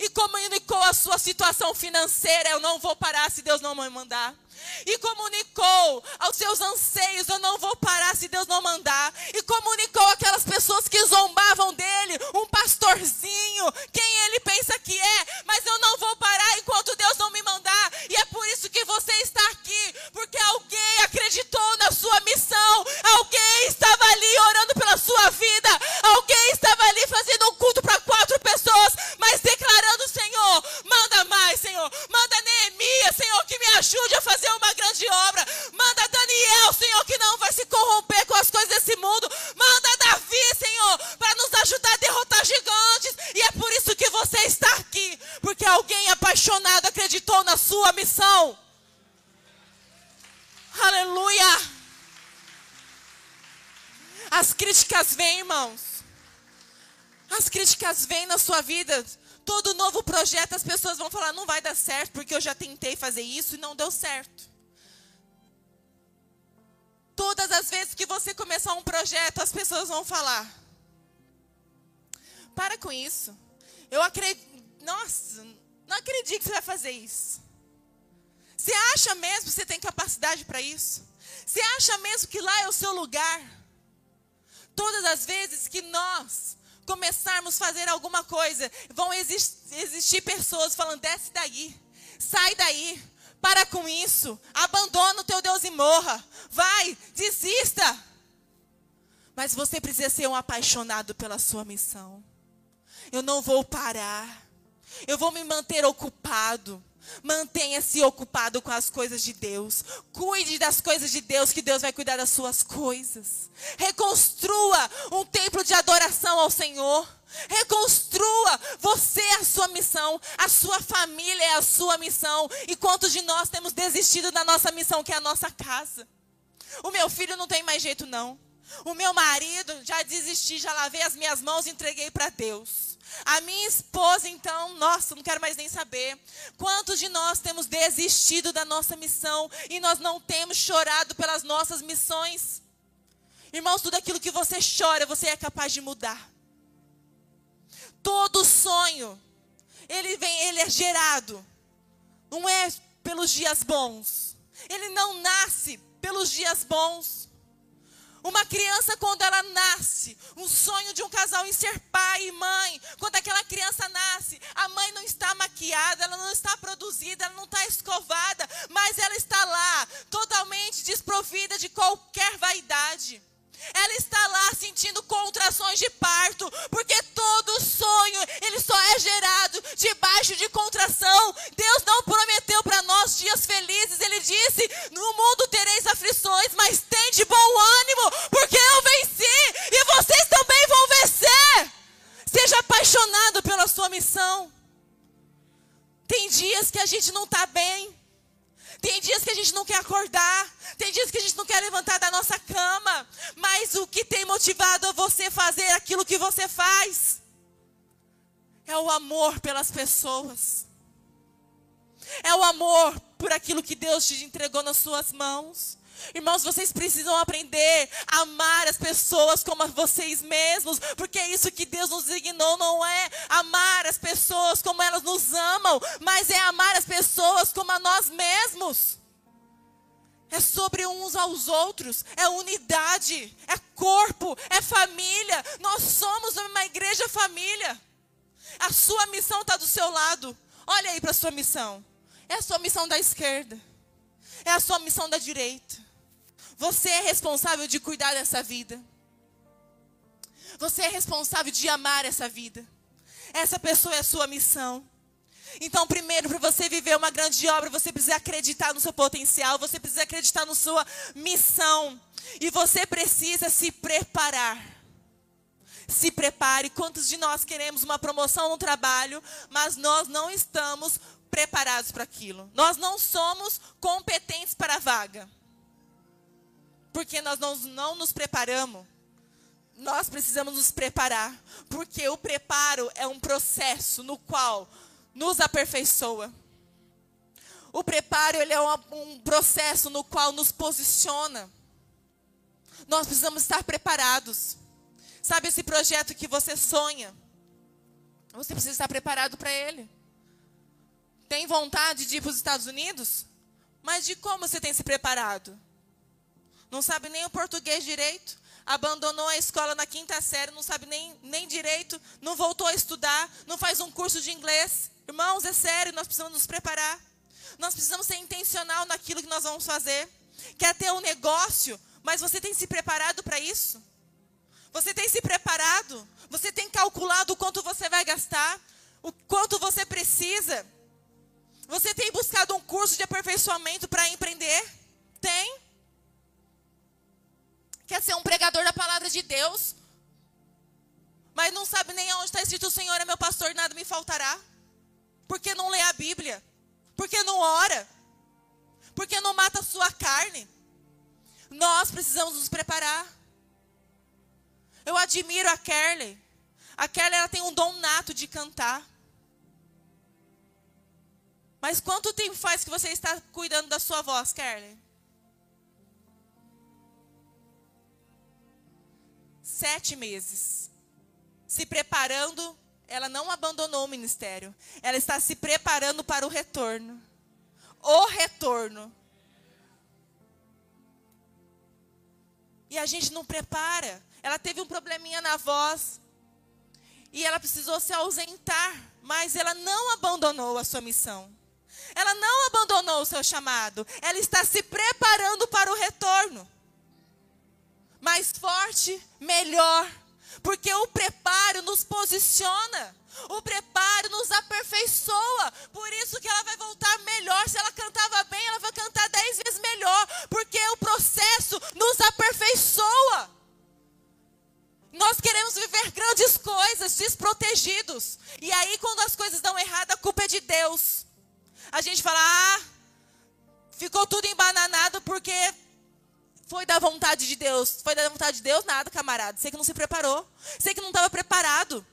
E comunicou a sua situação financeira: Eu não vou parar se Deus não me mandar e comunicou aos seus anseios: Eu não vou parar se Deus não mandar. E comunicou aquelas pessoas que zombavam dele, um pastorzinho, sua vida. Todo novo projeto as pessoas vão falar: não vai dar certo, porque eu já tentei fazer isso e não deu certo. Todas as vezes que você começar um projeto, as pessoas vão falar: para com isso. Eu acredito. Nossa, não acredito que você vai fazer isso. Você acha mesmo que você tem capacidade para isso? Você acha mesmo que lá é o seu lugar? Todas as vezes que nós começarmos a fazer alguma coisa, vão existir, pessoas falando: desce daí, sai daí, para com isso, abandona o teu Deus e morra, vai, desista. Mas você precisa ser um apaixonado pela sua missão. Eu não vou parar, eu vou me manter ocupado. Mantenha-se ocupado com as coisas de Deus. Cuide das coisas de Deus, que Deus vai cuidar das suas coisas. Reconstrua um templo de adoração ao Senhor. Reconstrua você a sua missão, a sua família é a sua missão. E quantos de nós temos desistido da nossa missão, que é a nossa casa? O meu filho não tem mais jeito, não. O meu marido, já desisti, já lavei as minhas mãos e entreguei para Deus. A minha esposa, então, nossa, não quero mais nem saber. Quantos de nós temos desistido da nossa missão e nós não temos chorado pelas nossas missões? Irmãos, tudo aquilo que você chora, você é capaz de mudar. Todo sonho, ele vem, ele é gerado. Não é pelos dias bons. Ele não nasce pelos dias bons. Uma criança, quando ela nasce, um sonho de um casal em ser pai e mãe. Quando aquela criança nasce, a mãe não está maquiada, ela não está produzida, ela não está escovada, mas ela está lá, totalmente desprovida de qualquer vaidade. Ela está lá sentindo contrações de parto, porque todo sonho, ele só é gerado debaixo de contração. Deus não prometeu para nós dias felizes. Ele disse: "No mundo tereis aflições, mas tem de bom ânimo, porque eu venci e vocês também vão vencer." Seja apaixonado pela sua missão. Tem dias que a gente não está bem. Tem dias que a gente não quer acordar. Tem dias que a gente não quer levantar da nossa cama. Mas o que tem motivado a você fazer aquilo que você faz é o amor pelas pessoas. É o amor por aquilo que Deus te entregou nas suas mãos. Irmãos, vocês precisam aprender a amar as pessoas como vocês mesmos, porque é isso que Deus nos designou não é amar as pessoas como elas nos amam, mas é amar as pessoas como a nós mesmos. É sobre uns aos outros, é unidade, é corpo, é família. Nós somos uma igreja família. A sua missão está do seu lado. Olha aí para a sua missão. É a sua missão da esquerda. É a sua missão da direita. Você é responsável de cuidar dessa vida. Você é responsável de amar essa vida. Essa pessoa é a sua missão. Então, primeiro, para você viver uma grande obra, você precisa acreditar no seu potencial, você precisa acreditar na sua missão. E você precisa se preparar. Se prepare. Quantos de nós queremos uma promoção no trabalho, mas nós não estamos preparados para aquilo? Nós não somos competentes para a vaga. Porque nós não, não nos preparamos. Nós precisamos nos preparar. Porque o preparo é um processo no qual nos aperfeiçoa. O preparo ele é um, um processo no qual nos posiciona. Nós precisamos estar preparados. Sabe esse projeto que você sonha? Você precisa estar preparado para ele. Tem vontade de ir para os Estados Unidos? Mas de como você tem se preparado? Não sabe nem o português direito? abandonou a escola na quinta série, não sabe nem, nem direito, não voltou a estudar, não faz um curso de inglês. Irmãos, é sério, nós precisamos nos preparar. Nós precisamos ser intencional naquilo que nós vamos fazer. Quer ter um negócio, mas você tem se preparado para isso? Você tem se preparado? Você tem calculado o quanto você vai gastar? O quanto você precisa? Você tem buscado um curso de aperfeiçoamento para empreender? Tem? Quer ser um pregador da palavra de Deus? Mas não sabe nem aonde está escrito: O Senhor é meu pastor, nada me faltará. Porque não lê a Bíblia? Porque não ora? Porque não mata a sua carne? Nós precisamos nos preparar. Eu admiro a Kerley. A Kerley ela tem um dom nato de cantar. Mas quanto tempo faz que você está cuidando da sua voz, Kerley? Sete meses. Se preparando ela não abandonou o ministério. Ela está se preparando para o retorno. O retorno. E a gente não prepara. Ela teve um probleminha na voz. E ela precisou se ausentar. Mas ela não abandonou a sua missão. Ela não abandonou o seu chamado. Ela está se preparando para o retorno. Mais forte, melhor, porque o preparo nos posiciona. O preparo nos aperfeiçoa. Por isso que ela vai voltar melhor. Se ela cantava bem, ela vai cantar dez vezes melhor. Porque o processo nos aperfeiçoa. Nós queremos viver grandes coisas, desprotegidos. E aí, quando as coisas dão errado, a culpa é de Deus. A gente fala, ah, ficou tudo embananado porque foi da vontade de Deus. Foi da vontade de Deus? Nada, camarada. Sei que não se preparou. Sei que não estava preparado.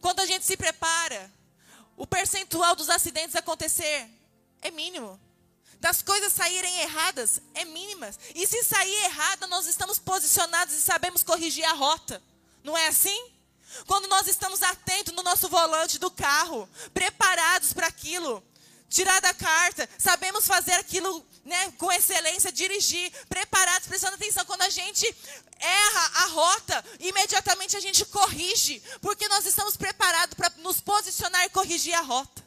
Quando a gente se prepara, o percentual dos acidentes acontecer é mínimo. Das coisas saírem erradas é mínimas. E se sair errada, nós estamos posicionados e sabemos corrigir a rota. Não é assim? Quando nós estamos atentos no nosso volante do carro, preparados para aquilo, tirar da carta, sabemos fazer aquilo né, com excelência, dirigir, preparados, prestando atenção. Quando a gente erra a rota, imediatamente a gente corrige, porque nós estamos preparados para nos posicionar e corrigir a rota.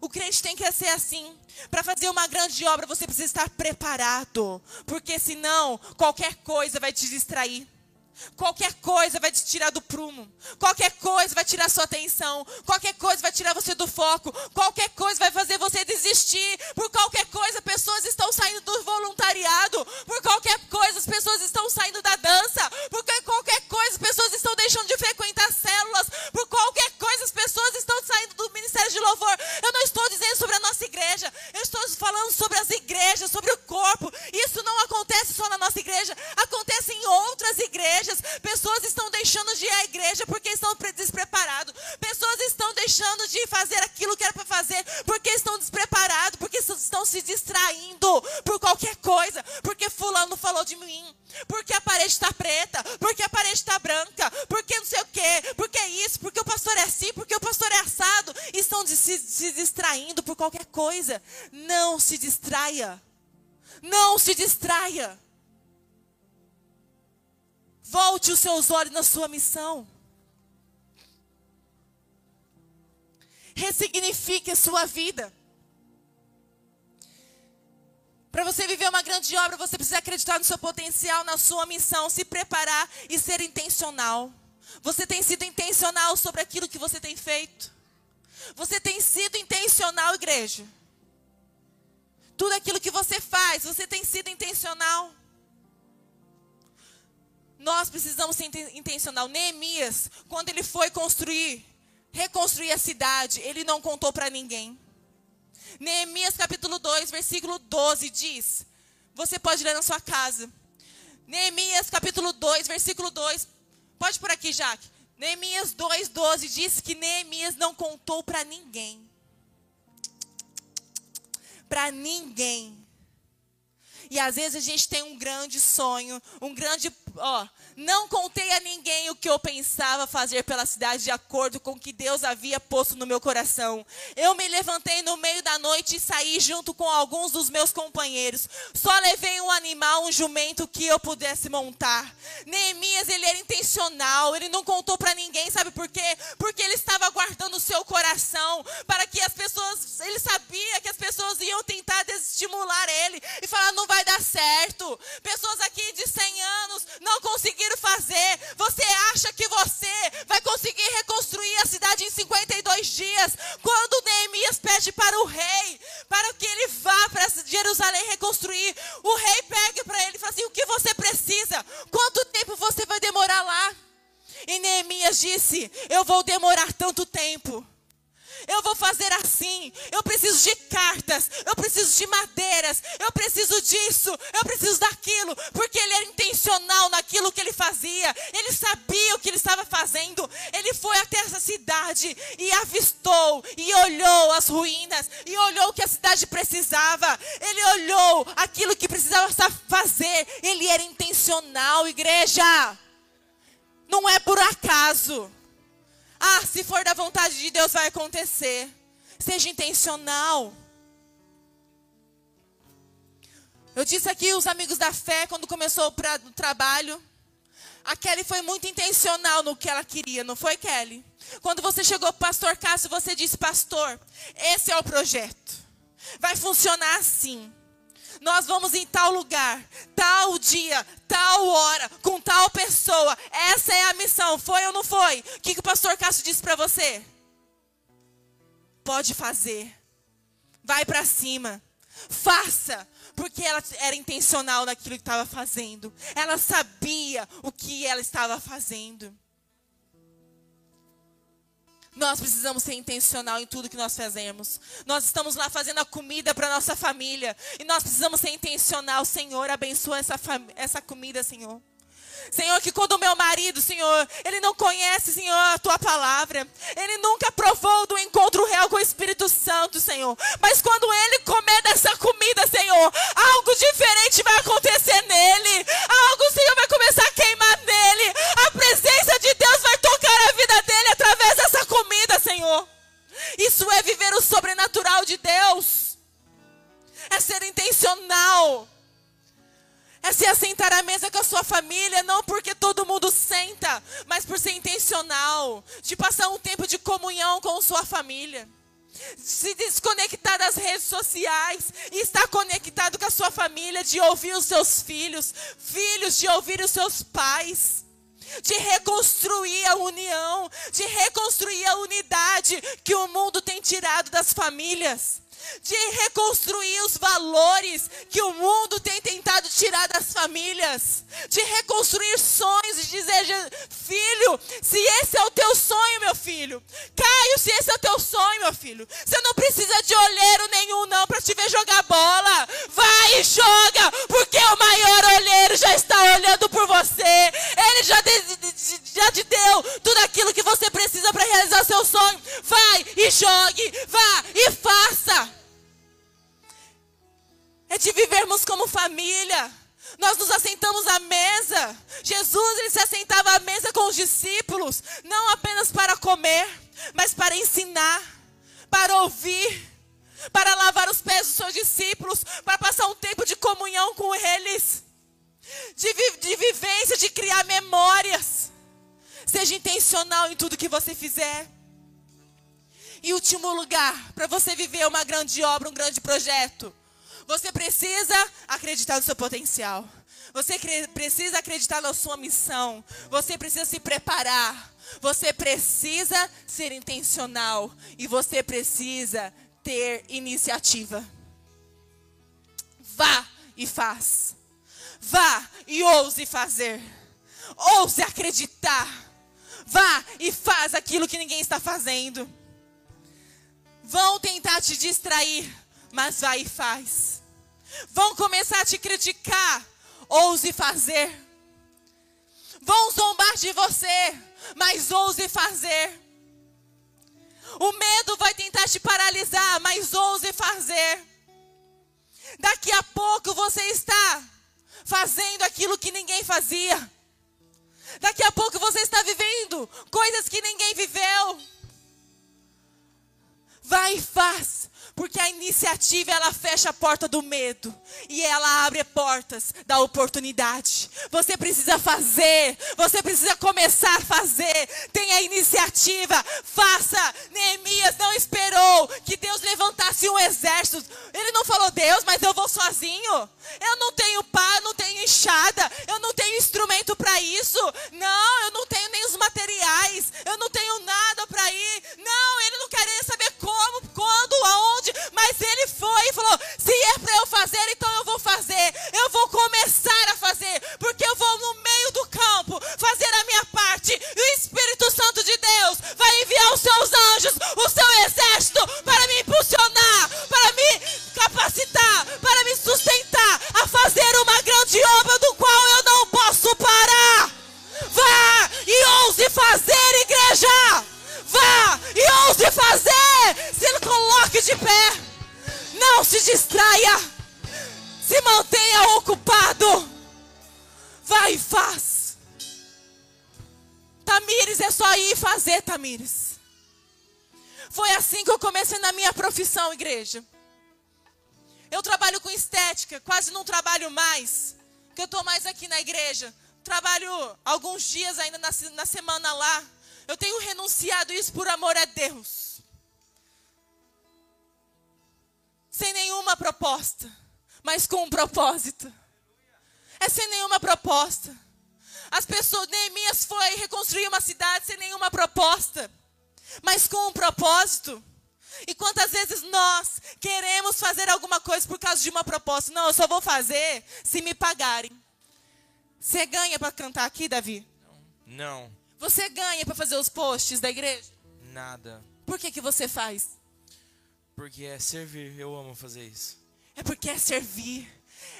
O crente tem que ser assim. Para fazer uma grande obra, você precisa estar preparado, porque senão qualquer coisa vai te distrair. Qualquer coisa vai te tirar do prumo. Qualquer coisa vai tirar sua atenção. Qualquer coisa vai tirar você do foco. Qualquer coisa vai fazer você desistir. Por qualquer coisa, pessoas estão saindo do voluntariado. Por qualquer coisa, as pessoas estão saindo da dança. Por qualquer coisa, as pessoas estão deixando de frequentar células. Por qualquer coisa, as pessoas estão saindo do ministério de louvor. Eu não estou dizendo sobre a nossa igreja. Eu estou falando sobre as igrejas, sobre o corpo. Isso não acontece só na nossa igreja. Acontece em outras igrejas igrejas. Pessoas estão deixando de ir à igreja porque estão despreparados. Pessoas estão deixando de fazer aquilo que era para fazer porque estão despreparados, porque estão se distraindo por qualquer coisa. Porque fulano falou de mim. Porque a parede está preta, porque a parede está branca, porque não sei o quê, porque isso, porque o pastor é assim, porque o pastor é assado. Estão se, se distraindo por qualquer coisa. Não se distraia. Não se distraia. Volte os seus olhos na sua missão. Ressignifique a sua vida. Para você viver uma grande obra, você precisa acreditar no seu potencial, na sua missão, se preparar e ser intencional. Você tem sido intencional sobre aquilo que você tem feito? Você tem sido intencional, igreja? Tudo aquilo que você faz, você tem sido intencional? Nós precisamos ser intencional. Neemias, quando ele foi construir, reconstruir a cidade, ele não contou para ninguém. Neemias capítulo 2, versículo 12 diz: Você pode ler na sua casa. Neemias capítulo 2, versículo 2. Pode por aqui, Jaque. Neemias 2,12 diz que Neemias não contou para ninguém. Para ninguém. E às vezes a gente tem um grande sonho, um grande, ó, não contei a ninguém o que eu pensava fazer pela cidade de acordo com o que Deus havia posto no meu coração. Eu me levantei no meio da noite e saí junto com alguns dos meus companheiros. Só levei um animal, um jumento que eu pudesse montar. Neemias, ele era intencional, ele não contou para ninguém, sabe por quê? Porque ele estava guardando o seu coração para que as pessoas, ele sabia que as pessoas iam tentar desestimular ele e falar não vai dar certo. Pessoas aqui de 100 anos não conseguiram conseguiram fazer. Você acha que você vai conseguir reconstruir a cidade em 52 dias? Quando Neemias pede para o rei, para que ele vá para Jerusalém reconstruir, o rei pega para ele e fala assim: O que você precisa? Quanto tempo você vai demorar lá? E Neemias disse: Eu vou demorar tanto tempo eu vou fazer assim. Eu preciso de cartas, eu preciso de madeiras, eu preciso disso, eu preciso daquilo, porque ele era intencional naquilo que ele fazia. Ele sabia o que ele estava fazendo. Ele foi até essa cidade e avistou e olhou as ruínas e olhou o que a cidade precisava. Ele olhou aquilo que precisava fazer. Ele era intencional, igreja. Não é por acaso. Ah, se for da vontade de Deus, vai acontecer. Seja intencional. Eu disse aqui os amigos da fé, quando começou o trabalho. A Kelly foi muito intencional no que ela queria, não foi, Kelly? Quando você chegou para o pastor Cássio, você disse, pastor, esse é o projeto. Vai funcionar assim nós vamos em tal lugar, tal dia, tal hora, com tal pessoa. Essa é a missão. Foi ou não foi? O que, que o pastor Cássio disse para você? Pode fazer. Vai para cima. Faça. Porque ela era intencional naquilo que estava fazendo. Ela sabia o que ela estava fazendo. Nós precisamos ser intencional em tudo que nós fazemos. Nós estamos lá fazendo a comida para nossa família. E nós precisamos ser intencional. Senhor, abençoa essa, essa comida, Senhor. Senhor, que quando o meu marido, Senhor, ele não conhece, Senhor, a tua palavra, ele nunca provou do encontro real com o Espírito Santo, Senhor. Mas quando ele comer dessa comida, Senhor, algo diferente vai acontecer nele, algo, Senhor, vai começar a queimar nele, a presença de Deus Senhor. Isso é viver o sobrenatural de Deus, é ser intencional. É se assentar à mesa com a sua família, não porque todo mundo senta, mas por ser intencional, de passar um tempo de comunhão com sua família. Se desconectar das redes sociais e estar conectado com a sua família, de ouvir os seus filhos, filhos de ouvir os seus pais de reconstruir a união, de reconstruir a unidade que o mundo tem tirado das famílias de reconstruir os valores que o mundo tem tentado tirar das famílias, de reconstruir sonhos e dizer, filho, se esse é o teu sonho, meu filho, Caio, se esse é o teu sonho, meu filho, você não precisa de olheiro nenhum não para te ver jogar bola, vai e joga, porque o maior olheiro já está olhando por você, ele já, de, já te deu tudo aquilo que você precisa para realizar seu sonho, vai e jogue, vá e faça é de vivermos como família. Nós nos assentamos à mesa. Jesus ele se assentava à mesa com os discípulos, não apenas para comer, mas para ensinar, para ouvir, para lavar os pés dos seus discípulos, para passar um tempo de comunhão com eles, de, vi de vivência, de criar memórias. Seja intencional em tudo que você fizer. Em último lugar, para você viver uma grande obra, um grande projeto, você precisa acreditar no seu potencial. Você precisa acreditar na sua missão. Você precisa se preparar. Você precisa ser intencional. E você precisa ter iniciativa. Vá e faz. Vá e ouse fazer. Ouse acreditar. Vá e faz aquilo que ninguém está fazendo. Vão tentar te distrair, mas vai e faz. Vão começar a te criticar, ouse fazer. Vão zombar de você, mas ouse fazer. O medo vai tentar te paralisar, mas ouse fazer. Daqui a pouco você está fazendo aquilo que ninguém fazia. Daqui a pouco você está vivendo coisas que ninguém viveu. Vai e faz. Porque a iniciativa ela fecha a porta do medo e ela abre portas da oportunidade. Você precisa fazer, você precisa começar a fazer. Tenha iniciativa, faça. Neemias não esperou que Deus levantasse um exército. Ele não falou, Deus, mas eu vou sozinho. Eu não tenho pá, não tenho enxada, eu não tenho instrumento para isso. Não, eu não tenho nem os materiais, eu não tenho nada para ir. Não, ele não queria saber como, quando, aonde mas ele foi e falou: se é para eu fazer, então eu vou fazer. Eu vou começar a fazer, porque eu vou no meio do campo fazer a minha parte. E o Espírito Santo de Deus vai enviar os seus anjos, o seu exército, para me coloque de pé. Não se distraia. Se mantenha ocupado. Vai e faz. Tamires, é só ir fazer, Tamires. Foi assim que eu comecei na minha profissão, igreja. Eu trabalho com estética, quase não trabalho mais. Que eu estou mais aqui na igreja. Trabalho alguns dias ainda na, na semana lá. Eu tenho renunciado isso por amor a Deus. Sem nenhuma proposta, mas com um propósito. É sem nenhuma proposta. As pessoas, Neemias foi reconstruir uma cidade sem nenhuma proposta, mas com um propósito. E quantas vezes nós queremos fazer alguma coisa por causa de uma proposta? Não, eu só vou fazer se me pagarem. Você ganha para cantar aqui, Davi? Não. Você ganha para fazer os posts da igreja? Nada. Por que, que você faz? Porque é servir, eu amo fazer isso. É porque é servir.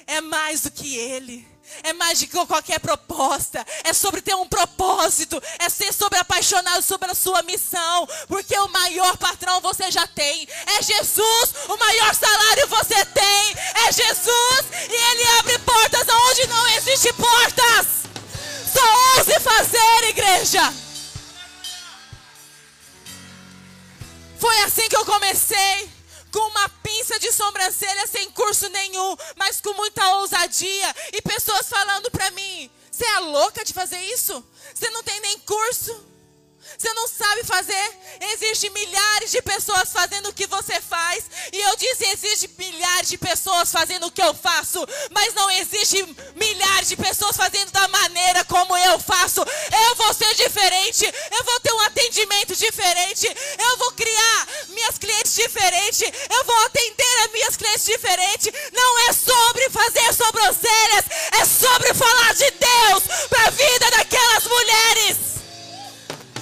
É mais do que ele. É mais do que qualquer proposta. É sobre ter um propósito. É ser sobre apaixonado sobre a sua missão. Porque o maior patrão você já tem. É Jesus. O maior salário você tem. É Jesus. E ele abre portas onde não existem portas. Só ouse fazer, igreja. Foi assim que eu comecei. Com uma pinça de sobrancelha sem curso nenhum, mas com muita ousadia. E pessoas falando pra mim: Você é louca de fazer isso? Você não tem nem curso? Você não sabe fazer. Existem milhares de pessoas fazendo o que você faz. E eu disse: existe milhares de pessoas fazendo o que eu faço. Mas não existe milhares de pessoas fazendo da maneira como eu faço. Eu vou ser diferente. Eu vou ter um atendimento diferente. Eu vou criar minhas clientes diferentes. Eu vou atender as minhas clientes diferentes. Não é sobre fazer sobrancelhas. É sobre falar de Deus para a vida daquelas mulheres.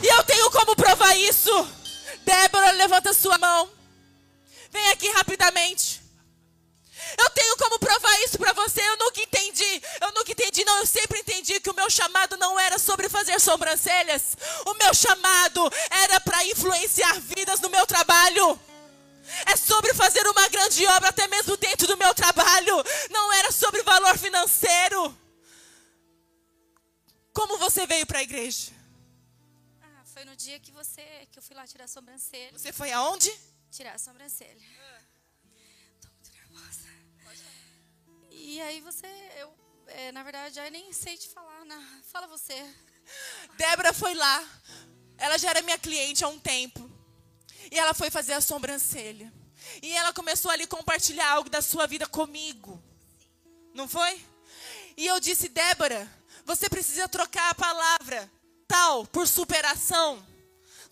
E eu tenho como provar isso. Débora, levanta sua mão. Vem aqui rapidamente. Eu tenho como provar isso para você. Eu nunca entendi. Eu nunca entendi, não. Eu sempre entendi que o meu chamado não era sobre fazer sobrancelhas. O meu chamado era para influenciar vidas no meu trabalho. É sobre fazer uma grande obra, até mesmo dentro do meu trabalho. Não era sobre valor financeiro. Como você veio para a igreja? Foi no dia que você que eu fui lá tirar a sobrancelha. Você foi aonde? Tirar a sobrancelha. Ah. Tô muito nervosa. Pode falar. E aí você, eu, é, na verdade, já nem sei te falar. na. Fala você. Débora foi lá. Ela já era minha cliente há um tempo. E ela foi fazer a sobrancelha. E ela começou ali compartilhar algo da sua vida comigo. Não foi? E eu disse, Débora, você precisa trocar a palavra por superação.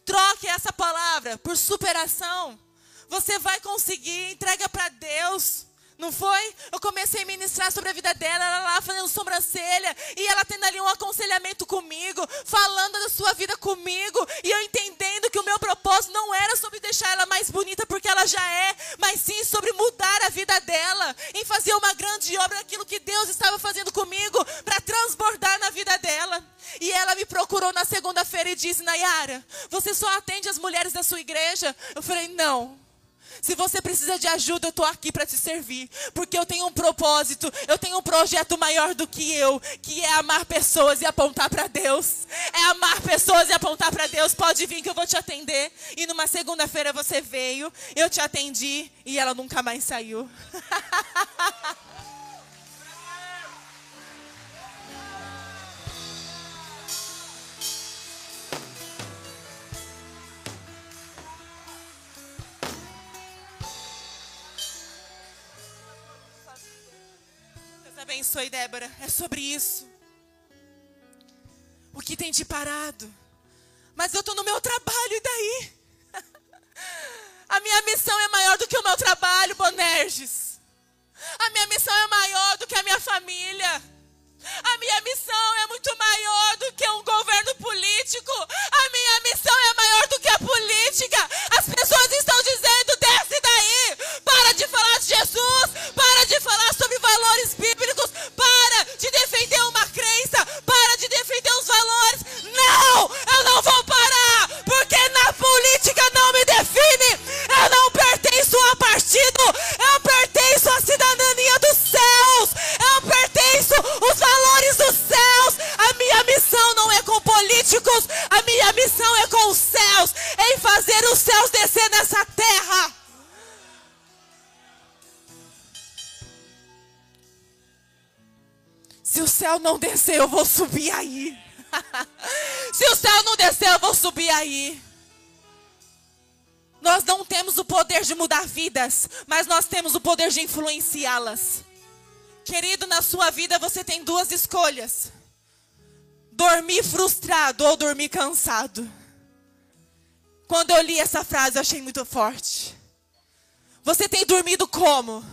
Troque essa palavra por superação. Você vai conseguir, entrega para Deus. Não foi? Eu comecei a ministrar sobre a vida dela, ela lá fazendo sobrancelha, e ela tendo ali um aconselhamento comigo, falando da sua vida comigo, e eu entendendo que o meu propósito não era sobre deixar ela mais bonita porque ela já é, mas sim sobre mudar a vida dela, em fazer uma grande obra daquilo que Deus estava fazendo comigo, para transbordar na vida dela. E ela me procurou na segunda-feira e disse: Nayara, você só atende as mulheres da sua igreja? Eu falei: não. Se você precisa de ajuda, eu estou aqui para te servir. Porque eu tenho um propósito, eu tenho um projeto maior do que eu, que é amar pessoas e apontar para Deus. É amar pessoas e apontar para Deus. Pode vir que eu vou te atender. E numa segunda-feira você veio, eu te atendi e ela nunca mais saiu. abençoe, Débora. É sobre isso. O que tem te parado? Mas eu estou no meu trabalho, e daí? A minha missão é maior do que o meu trabalho, Bonerges. A minha missão é maior do que a minha família. A minha missão é muito maior do que um governo político. A minha missão é maior do que a política. As De defender uma crença. Para de defender os valores. Não, eu não vou céu não descer, eu vou subir aí. Se o céu não descer, eu vou subir aí. Nós não temos o poder de mudar vidas, mas nós temos o poder de influenciá-las. Querido, na sua vida você tem duas escolhas: dormir frustrado ou dormir cansado. Quando eu li essa frase, eu achei muito forte. Você tem dormido como?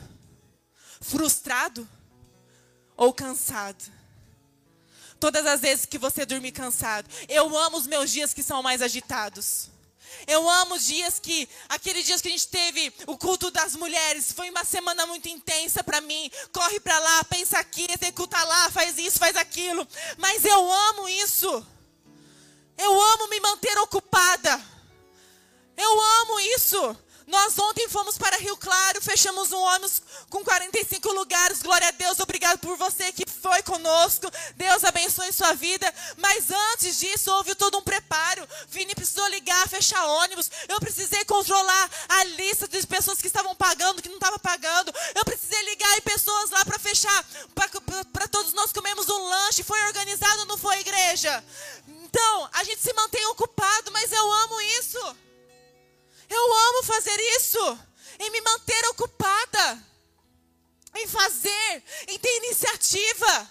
Frustrado ou cansado? Todas as vezes que você dormir cansado, eu amo os meus dias que são mais agitados. Eu amo os dias que, aqueles dias que a gente teve o culto das mulheres, foi uma semana muito intensa para mim. Corre para lá, pensa aqui, executa lá, faz isso, faz aquilo. Mas eu amo isso. Eu amo me manter ocupada. Eu amo isso. Nós ontem fomos para Rio Claro, fechamos um ônibus com 45 lugares. Glória a Deus, obrigado por você que foi conosco. Deus abençoe sua vida. Mas antes disso, houve todo um preparo. Vini precisou ligar, fechar ônibus. Eu precisei controlar a lista de pessoas que estavam pagando, que não estavam pagando. Eu precisei ligar em pessoas lá para fechar, para todos nós comemos um lanche. Foi organizado, não foi, igreja? Então, a gente se mantém ocupado, mas eu amo isso. Eu amo fazer isso, em me manter ocupada, em fazer, em ter iniciativa.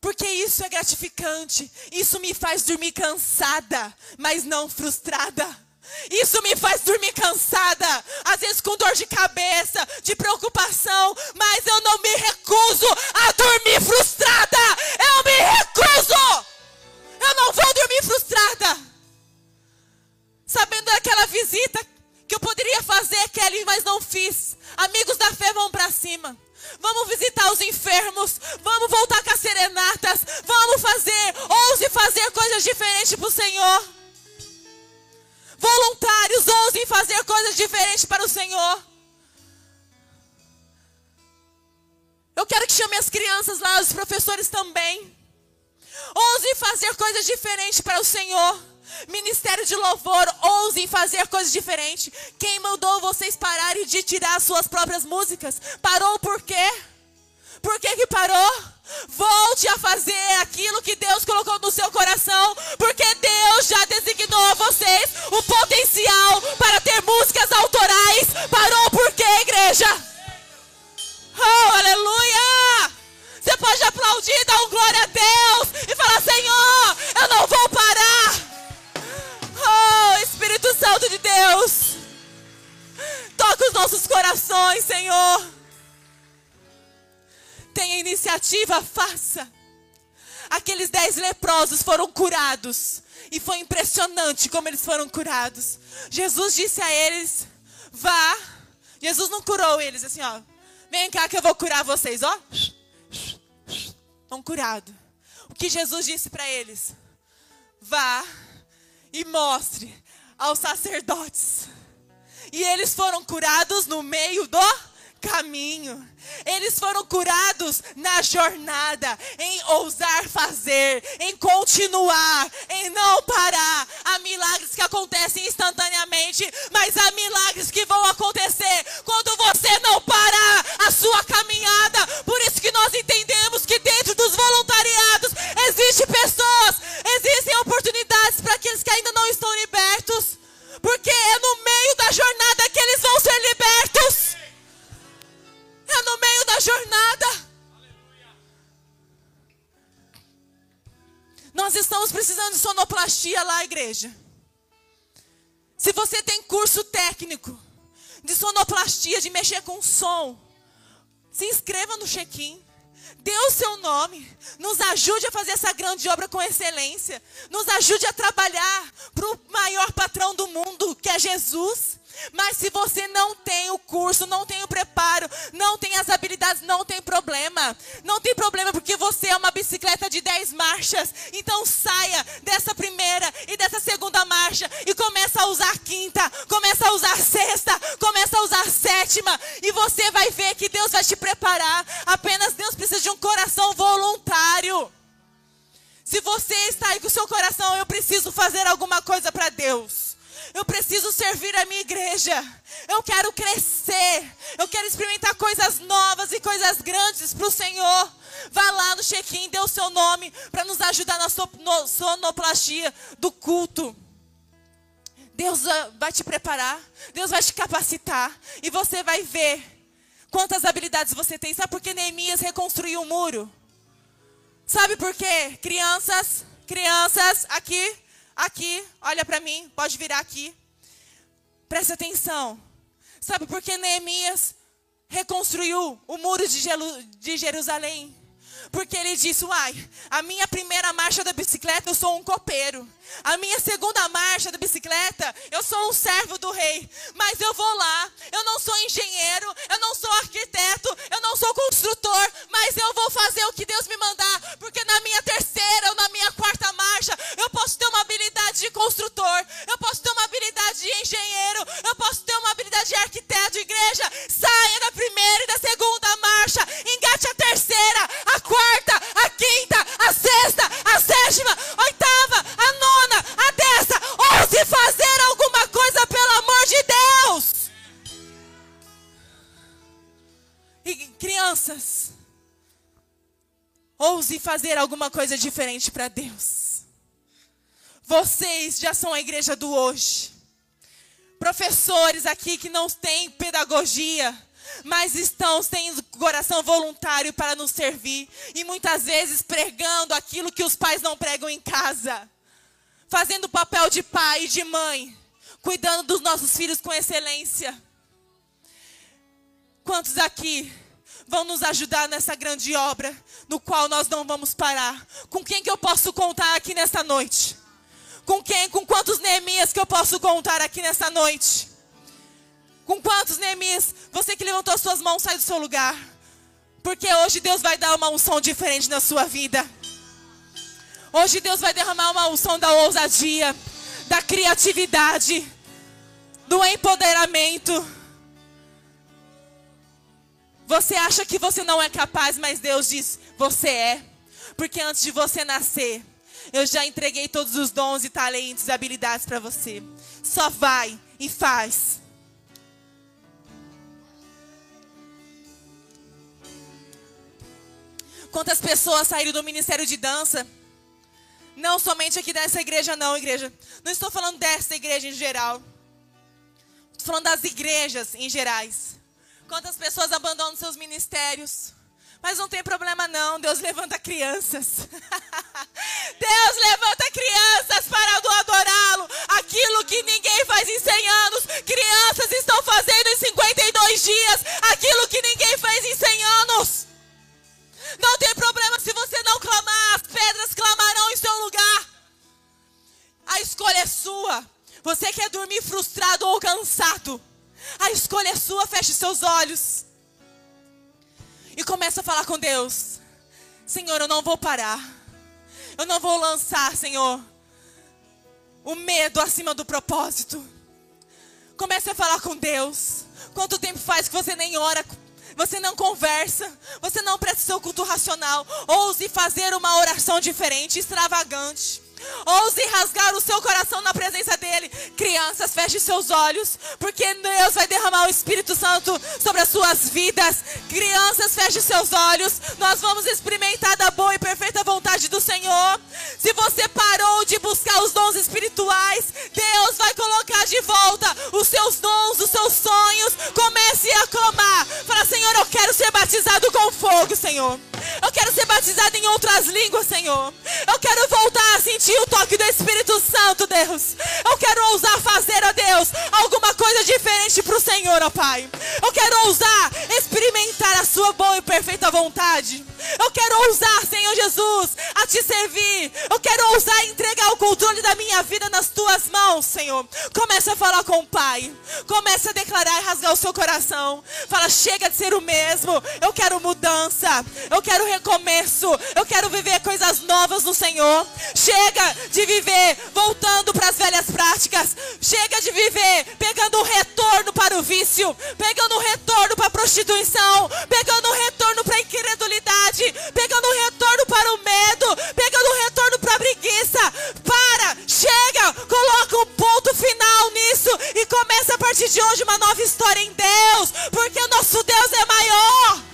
Porque isso é gratificante, isso me faz dormir cansada, mas não frustrada. Isso me faz dormir cansada, às vezes com dor de cabeça, de preocupação, mas eu não me recuso a dormir frustrada. Kelly, mas não fiz. Amigos da fé vão para cima. Vamos visitar os enfermos. Vamos voltar com as serenatas. Vamos fazer, ouse fazer coisas diferentes para o Senhor. Voluntários, ousem fazer coisas diferentes para o Senhor. Eu quero que chame as crianças lá, os professores também. Ousem fazer coisas diferentes para o Senhor. Ministério de louvor, ousem fazer coisas diferentes. Quem mandou vocês pararem de tirar suas próprias músicas? Parou por quê? volte a fazer aquilo que Deus colocou no seu coração, porque Deus já designou a vocês o potencial para ter músicas autorais. Parou por quê, igreja? Oh, aleluia! Você pode aplaudir, dar um glória a Deus e falar: Senhor, eu não vou parar. Santo de Deus, toca os nossos corações, Senhor. Tenha iniciativa, faça. Aqueles dez leprosos foram curados. E foi impressionante como eles foram curados. Jesus disse a eles: Vá. Jesus não curou eles assim, ó. Vem cá que eu vou curar vocês, ó. Estão curados. O que Jesus disse para eles? Vá e mostre aos sacerdotes. E eles foram curados no meio do caminho. Eles foram curados na jornada, em ousar fazer, em continuar, em não parar. Há milagres que acontecem instantaneamente, mas há milagres que vão acontecer quando você não parar a sua caminhada. Por isso que nós entendemos que dentro dos voluntariados igreja. Se você tem curso técnico de sonoplastia, de mexer com som, se inscreva no check-in. Dê o seu nome. Nos ajude a fazer essa grande obra com excelência. Nos ajude a trabalhar para o maior patrão do mundo, que é Jesus. Mas se você não tem o curso, não tem o preparo, não tem as habilidades, não tem problema. Não tem problema porque você é uma bicicleta de 10 marchas. Então saia dessa primeira e dessa segunda marcha e começa a usar quinta, começa a usar sexta, começa a usar sétima e você vai ver que Deus vai te preparar. Apenas Deus precisa de um coração voluntário. Se você está aí com o seu coração, eu preciso fazer alguma coisa para Deus. Eu preciso servir a minha igreja. Eu quero crescer. Eu quero experimentar coisas novas e coisas grandes para o Senhor. Vá lá no check-in, dê o seu nome para nos ajudar na sonoplastia do culto. Deus vai te preparar, Deus vai te capacitar e você vai ver quantas habilidades você tem. Sabe por que Neemias reconstruiu o muro? Sabe por quê? Crianças, crianças, aqui, Aqui, olha para mim, pode virar aqui. Presta atenção. Sabe por que Neemias reconstruiu o muro de Jerusalém? Porque ele disse: Uai, a minha primeira marcha da bicicleta eu sou um copeiro. A minha segunda marcha da bicicleta eu sou um servo do rei. Mas eu vou lá, eu não sou engenheiro, eu não sou arquiteto, eu não sou construtor, mas eu vou fazer o que Deus me mandar. Porque na minha terceira ou na minha quarta marcha eu posso ter uma habilidade de construtor, eu posso ter uma habilidade fazer alguma coisa diferente para Deus. Vocês já são a igreja do hoje. Professores aqui que não têm pedagogia mas estão tendo coração voluntário para nos servir e muitas vezes pregando aquilo que os pais não pregam em casa, fazendo o papel de pai e de mãe, cuidando dos nossos filhos com excelência. Quantos aqui vão nos ajudar nessa grande obra, no qual nós não vamos parar? Com quem que eu posso contar aqui nesta noite? Com quem, com quantos Neemias que eu posso contar aqui nessa noite? Com quantos, Neemias? Você que levantou as suas mãos, sai do seu lugar. Porque hoje Deus vai dar uma unção diferente na sua vida. Hoje Deus vai derramar uma unção da ousadia, da criatividade, do empoderamento. Você acha que você não é capaz, mas Deus diz: você é. Porque antes de você nascer, eu já entreguei todos os dons e talentos e habilidades para você. Só vai e faz. Quantas pessoas saíram do ministério de dança? Não somente aqui dessa igreja, não, igreja. Não estou falando dessa igreja em geral. Estou falando das igrejas em gerais. Quantas pessoas abandonam seus ministérios? Mas não tem problema não, Deus levanta crianças. Deus levanta crianças para adorá-lo. Aquilo que ninguém faz em 100 anos, crianças estão fazendo em 52 dias. Aquilo que ninguém fez em 100 anos. Não tem problema se você não clamar, as pedras clamarão em seu lugar. A escolha é sua. Você quer dormir frustrado ou cansado? A escolha é sua, feche seus olhos. E começa a falar com Deus. Senhor, eu não vou parar. Eu não vou lançar, Senhor, o medo acima do propósito. Comece a falar com Deus. Quanto tempo faz que você nem ora você não conversa, você não presta seu culto racional. Ouse fazer uma oração diferente, extravagante. Ouse rasgar o seu coração na presença dele. Crianças, feche seus olhos, porque Deus vai derramar o Espírito Santo sobre as suas vidas. Crianças, feche seus olhos. Nós vamos experimentar da boa e perfeita vontade do Senhor. Se você parou de buscar os dons espirituais, Deus vai colocar de volta os seus dons, os seus sonhos. Comece a clamar. Fala, Senhor, eu quero ser batizado com fogo, Senhor. Eu quero ser batizado em outras línguas, Senhor. Eu quero voltar a sentir o toque do Espírito Santo, Deus. Eu quero ousar fazer, ó Deus, alguma coisa diferente para o Senhor, ó Pai. Eu quero ousar experimentar a Sua boa e perfeita vontade. Eu quero ousar, Senhor Jesus, a Te servir. Eu quero ousar entregar o controle da minha vida nas Tuas mãos, Senhor. Comece a falar com o Pai. Comece a declarar e rasgar o seu coração. Fala, chega de ser o mesmo. Eu quero mudança. Eu quero recomeço. Eu quero viver coisas novas no Senhor. Chega de viver voltando para as velhas práticas. Chega de viver pegando um retorno para o vício, pegando um retorno para a prostituição, pegando um retorno para a incredulidade, pegando um retorno para o medo, pegando um retorno para a preguiça. Para, chega, coloca um ponto final nisso e começa a partir de hoje uma nova história em Deus, porque o nosso Deus é maior.